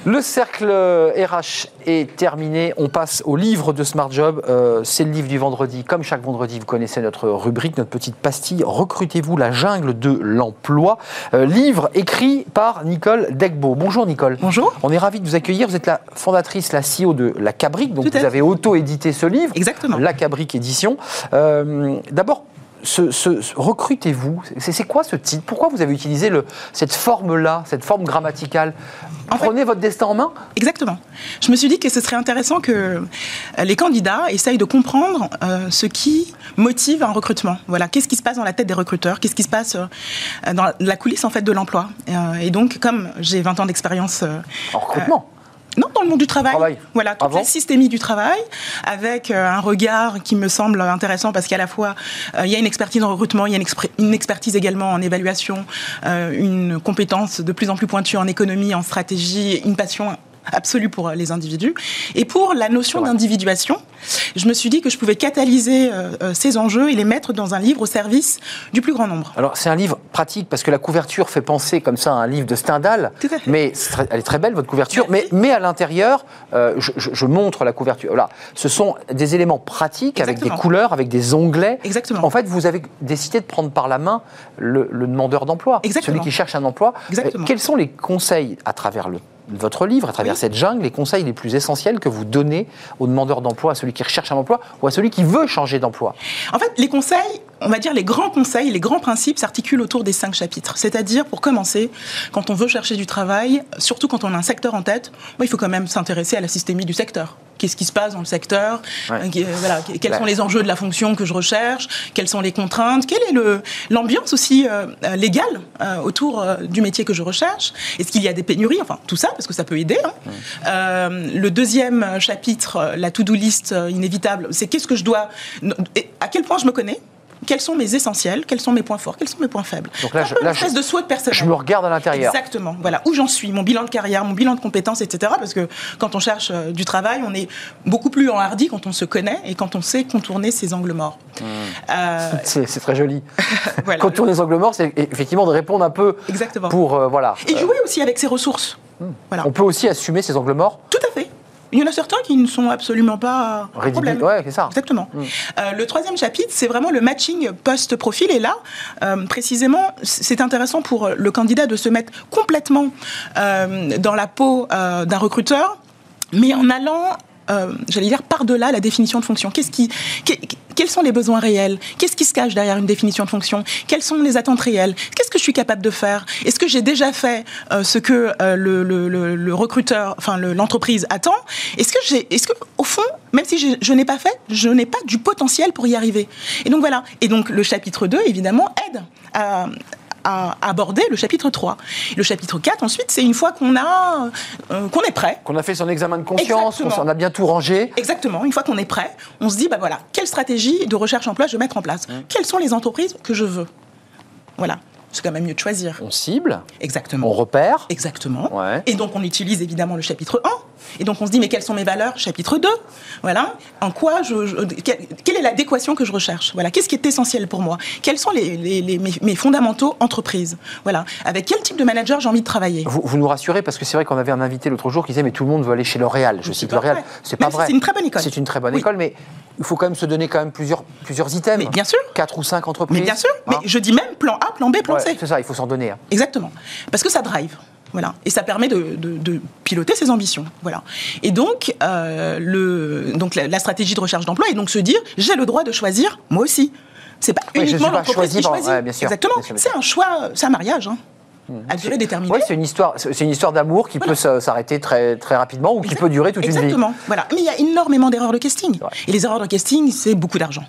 Le cercle RH est terminé. On passe au livre de Smart Job. Euh, c'est le livre du vendredi. Comme chaque vendredi, vous connaissez notre rubrique, notre petite pastille. Recrutez-vous la jungle de l'emploi. Euh, livre écrit par Nicole Degbo. Bonjour Nicole. Bonjour. On est ravi de vous accueillir. Vous êtes la fondatrice, la CEO de La Cabrique. Donc Tout vous avez auto-édité ce livre. Exactement. La Cabrique Édition. Euh, D'abord, ce, ce- ce- recrutez-vous. C'est quoi ce titre? Pourquoi vous avez utilisé le, cette forme-là, cette forme grammaticale? En fait- Prenez votre destin en main. Exactement. Je me suis dit que ce serait intéressant que euh, les candidats essayent de comprendre euh, ce qui motive un recrutement. Voilà, qu'est-ce qui se passe dans la tête des recruteurs? Qu'est-ce qui se passe euh, dans la coulisse en fait de l'emploi? Euh, Et donc, comme j'ai 20 ans d'expérience En recrutement Non, dans le monde du travail. Travail. Voilà, toute Avant la systémie du travail, avec euh, un regard qui me semble intéressant parce qu'à la fois, euh, il y a une expertise en recrutement, il y a une expertise également en évaluation, euh, une compétence de plus en plus pointue en économie, en stratégie, une passion absolue pour euh, les individus. Et pour la notion d'individuation, je me suis dit que je pouvais catalyser euh, euh, ces enjeux et les mettre dans un livre au service du plus grand nombre. Alors, c'est un livre pratique parce que la couverture fait penser comme ça à un livre de Stendhal. Tout à fait. Mais elle est très belle, votre couverture. Mais, mais à l'intérieur, euh, je, je- je montre la couverture. Voilà. Ce sont des éléments pratiques avec des couleurs, avec des onglets. Exactement. En fait, vous avez décidé de prendre par la main le, le demandeur d'emploi, celui qui cherche un emploi. Exactement. Quels sont les conseils à travers le- votre livre, à travers Oui. cette jungle, les conseils les plus essentiels que vous donnez au demandeur d'emploi, à celui qui recherche un emploi ou à celui qui veut changer d'emploi? En fait, les conseils, on va dire les grands conseils, les grands principes s'articulent autour des cinq chapitres. C'est-à-dire, pour commencer, quand on veut chercher du travail, surtout quand on a un secteur en tête, il faut quand même s'intéresser à la systémie du secteur. Qu'est-ce qui se passe dans le secteur Ouais. Euh, euh, voilà, Quels sont les enjeux de la fonction que je recherche Quelles sont les contraintes Quelle est l'ambiance aussi euh, légale euh, autour euh, du métier que je recherche Est-ce qu'il y a des pénuries? Enfin, tout ça, parce que ça peut aider. hein. Le deuxième chapitre, la to-do list inévitable, c'est qu'est-ce que je dois... À quel point je me connais? Quels sont mes essentiels, quels sont mes points forts, quels sont mes points faibles. Donc là, je- peu là, une espèce je- de souhait personnel. Je me regarde à l'intérieur. Exactement. Voilà où j'en suis, mon bilan de carrière, mon bilan de compétences, etc. Parce que quand on cherche euh, du travail, on est beaucoup plus enhardi quand on se connaît et quand on sait contourner ses angles morts. Euh, C'est très joli. voilà. Contourner les angles morts, c'est effectivement de répondre un peu Exactement. pour euh, voilà. Et jouer aussi avec ses ressources. Voilà. On peut aussi assumer ces angles morts. Tout à fait. Il y en a certains qui ne sont absolument pas un Rédhibi- problème. Ouais, c'est ça. Exactement. Euh, le troisième chapitre, c'est vraiment le matching post-profil. Et là, euh, précisément, c'est intéressant pour le candidat de se mettre complètement euh, dans la peau d'un recruteur, mais en allant euh, j'allais dire, par-delà la définition de fonction. Qu'est-ce qui, que- quels sont les besoins réels? Qu'est-ce qui se cache derrière une définition de fonction? Quelles sont les attentes réelles? Qu'est-ce que je suis capable de faire? Est-ce que j'ai déjà fait euh, ce que euh, le, le- le- recruteur, enfin le- l'entreprise attend? Est-ce que j'ai, est-ce que au fond, même si j'ai- je n'ai pas fait, je n'ai pas du potentiel pour y arriver? Et donc voilà. Et donc le chapitre 2, évidemment, aide à à aborder le chapitre 3. Le chapitre 4, ensuite, c'est une fois qu'on a euh, qu'on est prêt, Qu'on a fait son examen de conscience, qu'on a bien tout rangé. Exactement. Une fois qu'on est prêt, on se dit, bah voilà, quelle stratégie de recherche emploi je vais mettre en place? Quelles sont les entreprises que je veux? Voilà. C'est quand même mieux de choisir. On cible, Exactement. on repère. Exactement. Ouais. Et donc, on utilise évidemment le chapitre 1. Et donc, on se dit, mais quelles sont mes valeurs? Chapitre 2. Voilà. En quoi je. je- quelle, est l'adéquation que je recherche? Voilà. Qu'est-ce qui est essentiel pour moi? Quels sont les, les- les- mes, mes fondamentaux entreprise Voilà. Avec quel type de manager j'ai envie de travailler? Vous, vous nous rassurez parce que c'est vrai qu'on avait un invité l'autre jour qui disait mais tout le monde veut aller chez L'Oréal. Je cite L'Oréal, c'est pas si vrai. c'est une très bonne école. C'est une très bonne Oui. école, mais il faut quand même se donner quand même plusieurs plusieurs items. Mais bien sûr. Quatre ou cinq entreprises. Mais bien sûr. Hein Mais je dis même plan A, plan B, plan Ouais, C. c'est ça, il faut s'en donner. hein. Exactement. Parce que ça drive. Voilà. Et ça permet de, de- de piloter ses ambitions. Voilà. Et donc, euh, le, donc la, la stratégie de recherche d'emploi est donc se dire j'ai le droit de choisir, moi aussi. C'est pas Oui, uniquement l'entreprise qui choisit. ouais, bien sûr. Exactement. C'est un choix, c'est un mariage. Hein. À durée déterminée. Oui, c'est une histoire, c'est une histoire d'amour qui peut s'arrêter très très rapidement ou qui Exact- peut durer toute une vie. Exactement. Voilà. Mais il y a énormément d'erreurs de casting. Ouais. Et les erreurs de casting, c'est beaucoup d'argent.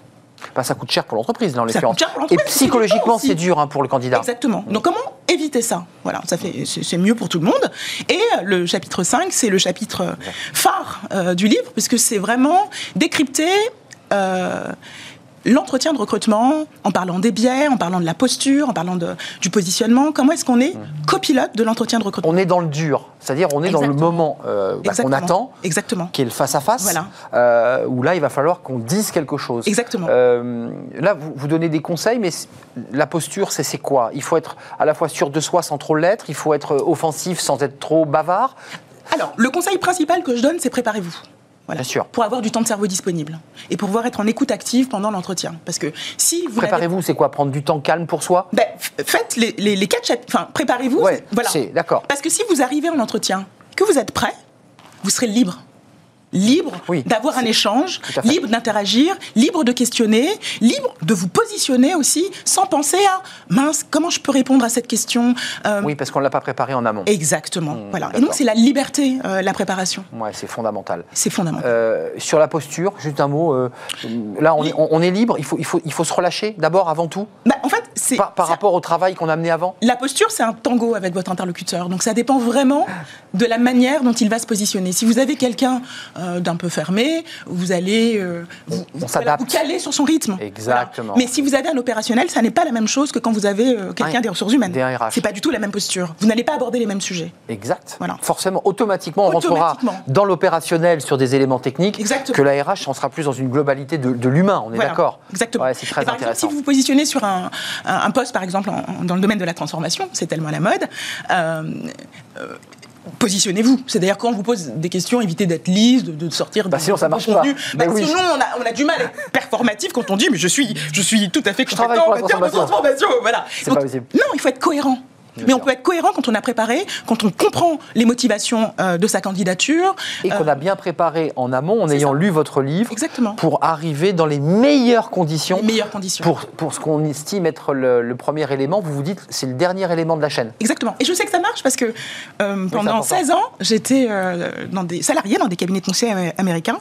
Bah, ça coûte cher pour l'entreprise, Ça coûte cher pour Et psychologiquement, c'est dur hein, pour le candidat. Exactement. Donc comment éviter ça? Voilà, ça fait c'est c'est mieux pour tout le monde. Et le chapitre 5, c'est le chapitre phare euh, du livre puisque c'est vraiment décrypter euh, l'entretien de recrutement en parlant des biais, en parlant de la posture, en parlant de- du positionnement. Comment est-ce qu'on est copilote de l'entretien de recrutement On est dans le dur, c'est-à-dire on est dans le moment euh, bah, qu'on attend, Exactement. qui est le face-à-face, Voilà. euh, où là, il va falloir qu'on dise quelque chose. Exactement. Euh, là, vous, vous donnez des conseils, mais la posture, c'est quoi? Il faut être à la fois sûr de soi sans trop l'être, il faut être offensif sans être trop bavard. Alors, le conseil principal que je donne, c'est préparez-vous. Voilà. Bien sûr. Pour avoir du temps de cerveau disponible et pour pouvoir être en écoute active pendant l'entretien. Parce que si vous Préparez-vous, c'est quoi Prendre du temps calme pour soi? Ben, faites les, les, les quatre chapitres. Enfin, préparez-vous. Ouais, voilà. c'est- d'accord. Parce que si vous arrivez en entretien, que vous êtes prêt, vous serez libre. Libre Oui, d'avoir un échange, libre d'interagir, libre de questionner, libre de vous positionner aussi, sans penser à mince, comment je peux répondre à cette question Euh, Oui, parce qu'on ne l'a pas préparé en amont. Exactement. Mmh, voilà. Et donc, c'est la liberté, euh, la préparation. Ouais, c'est fondamental. C'est fondamental. Euh, sur la posture, juste un mot. là, on est, on- on est libre. Il faut, il, faut, il faut se relâcher d'abord, avant tout, Bah, en fait, c'est. par, rapport au travail qu'on a amené avant? La posture, c'est un tango avec votre interlocuteur. Donc ça dépend vraiment de la manière dont il va se positionner. Si vous avez quelqu'un euh, d'un peu fermé, vous allez euh, vous, voilà, vous caler sur son rythme. Exactement. Voilà. Mais si vous avez un opérationnel, ça n'est pas la même chose que quand vous avez euh, quelqu'un Un- des ressources humaines. C'est pas du tout la même posture. Vous n'allez pas aborder les mêmes sujets. Exact. Voilà. Forcément, automatiquement, on rentrera dans l'opérationnel sur des éléments techniques. Exactement. Que la RH, on sera plus dans une globalité de, de l'humain. On est Voilà. d'accord. Exactement. Ouais, c'est très Et par exemple, intéressant. si vous vous positionnez sur un, un- un poste, par exemple, en- dans le domaine de la transformation, c'est tellement la mode. Positionnez-vous. C'est-à-dire quand on vous pose des questions, évitez d'être lisse, de, de sortir. Bah, de- sinon, ça marche contenu. pas. Bah, Mais oui. Sinon, on a, on a du mal à être performatif quand on dit mais je suis, je suis tout à fait compétent en matière de transformation. Voilà. C'est pas possible. Non, il faut être cohérent. Mais on peut être cohérent quand on a préparé, quand on comprend les motivations euh, de sa candidature. Et qu'on euh, a bien préparé en amont en ayant ça. lu votre livre. Exactement. Pour arriver dans les meilleures conditions. Les meilleures conditions. Pour, pour ce qu'on estime être le, le premier élément. Vous vous dites c'est le dernier élément de la chaîne. Exactement. Et je sais que ça marche parce que euh, pendant important. 16 ans, j'étais euh, dans des salariés dans des cabinets de conseil amé- américains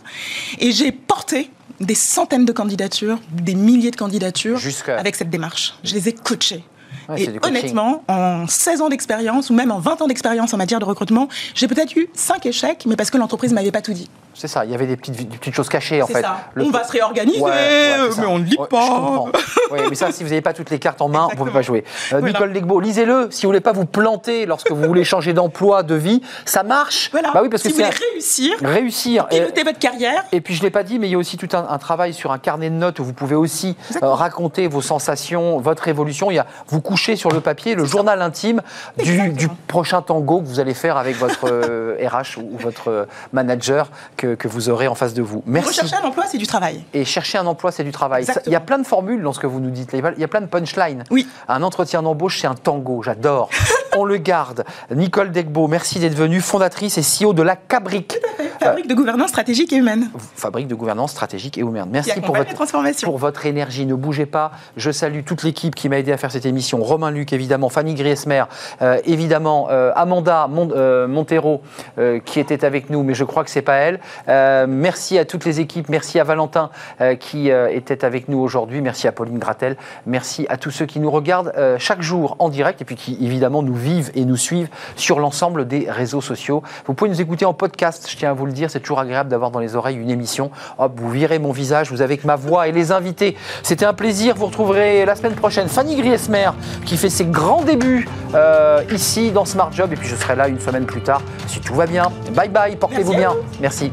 et j'ai porté des centaines de candidatures, des milliers de candidatures avec cette démarche. Je les ai coachés. Ouais, et honnêtement, en 16 ans d'expérience ou même en 20 ans d'expérience en matière de recrutement, j'ai peut-être eu 5 échecs, mais parce que l'entreprise m'avait pas tout dit. C'est ça. Il y avait des petites, des petites choses cachées en fait. ça. Le- On va se réorganiser, Ouais, ouais, mais on ne lit pas. Ouais, mais ça, si vous n'avez pas toutes les cartes en main, vous ne pouvez pas jouer. Euh, Voilà. Nicole Legbo, lisez-le. Si vous voulez pas vous planter lorsque vous voulez changer d'emploi, de vie, ça marche. Voilà. Bah oui, parce si que vous voulez réussir, un- réussir. Piloter votre carrière, et puis je l'ai pas dit, mais il y a aussi tout un, un travail sur un carnet de notes où vous pouvez aussi euh, Exactement. raconter vos sensations, votre évolution. Il y a vous couchez sur le papier le journal intime du, Exactement. du prochain tango que vous allez faire avec votre euh, RH ou, ou votre euh, manager que, que vous aurez en face de vous. Merci. rechercher un emploi, c'est du travail. Et chercher un emploi, c'est du travail. Il y a plein de formules dans ce que vous nous dites. Il y a plein de punchlines. Oui. Un entretien d'embauche, c'est un tango. J'adore. On le garde. Nicole Degbo, merci d'être venue, fondatrice et CEO de la Cabrique. Fabrique de gouvernance stratégique et humaine. Fabrique de gouvernance stratégique et humaine. Merci pour votre, pour votre énergie. Ne bougez pas. Je salue toute l'équipe qui m'a aidé à faire cette émission. Romain Luc, évidemment. Fanny Griesmer, euh, évidemment. euh, Amanda Mon- euh, Montero, qui était avec nous, mais je crois que c'est pas elle. Euh, merci à toutes les équipes. Merci à Valentin, euh, qui euh, était avec nous aujourd'hui. Merci à Pauline Gratel. Merci à tous ceux qui nous regardent chaque jour en direct et puis qui, évidemment, nous vivent et nous suivent sur l'ensemble des réseaux sociaux. Vous pouvez nous écouter en podcast, je tiens à vous le dire. C'est toujours agréable d'avoir dans les oreilles une émission. Hop, vous virez mon visage, vous avez que ma voix et les invités. C'était un plaisir. Vous retrouverez la semaine prochaine Fanny Griesmer qui fait ses grands débuts ici dans Smart Job. Et puis je serai là une semaine plus tard si tout va bien. Bye bye, portez-vous bien. Merci.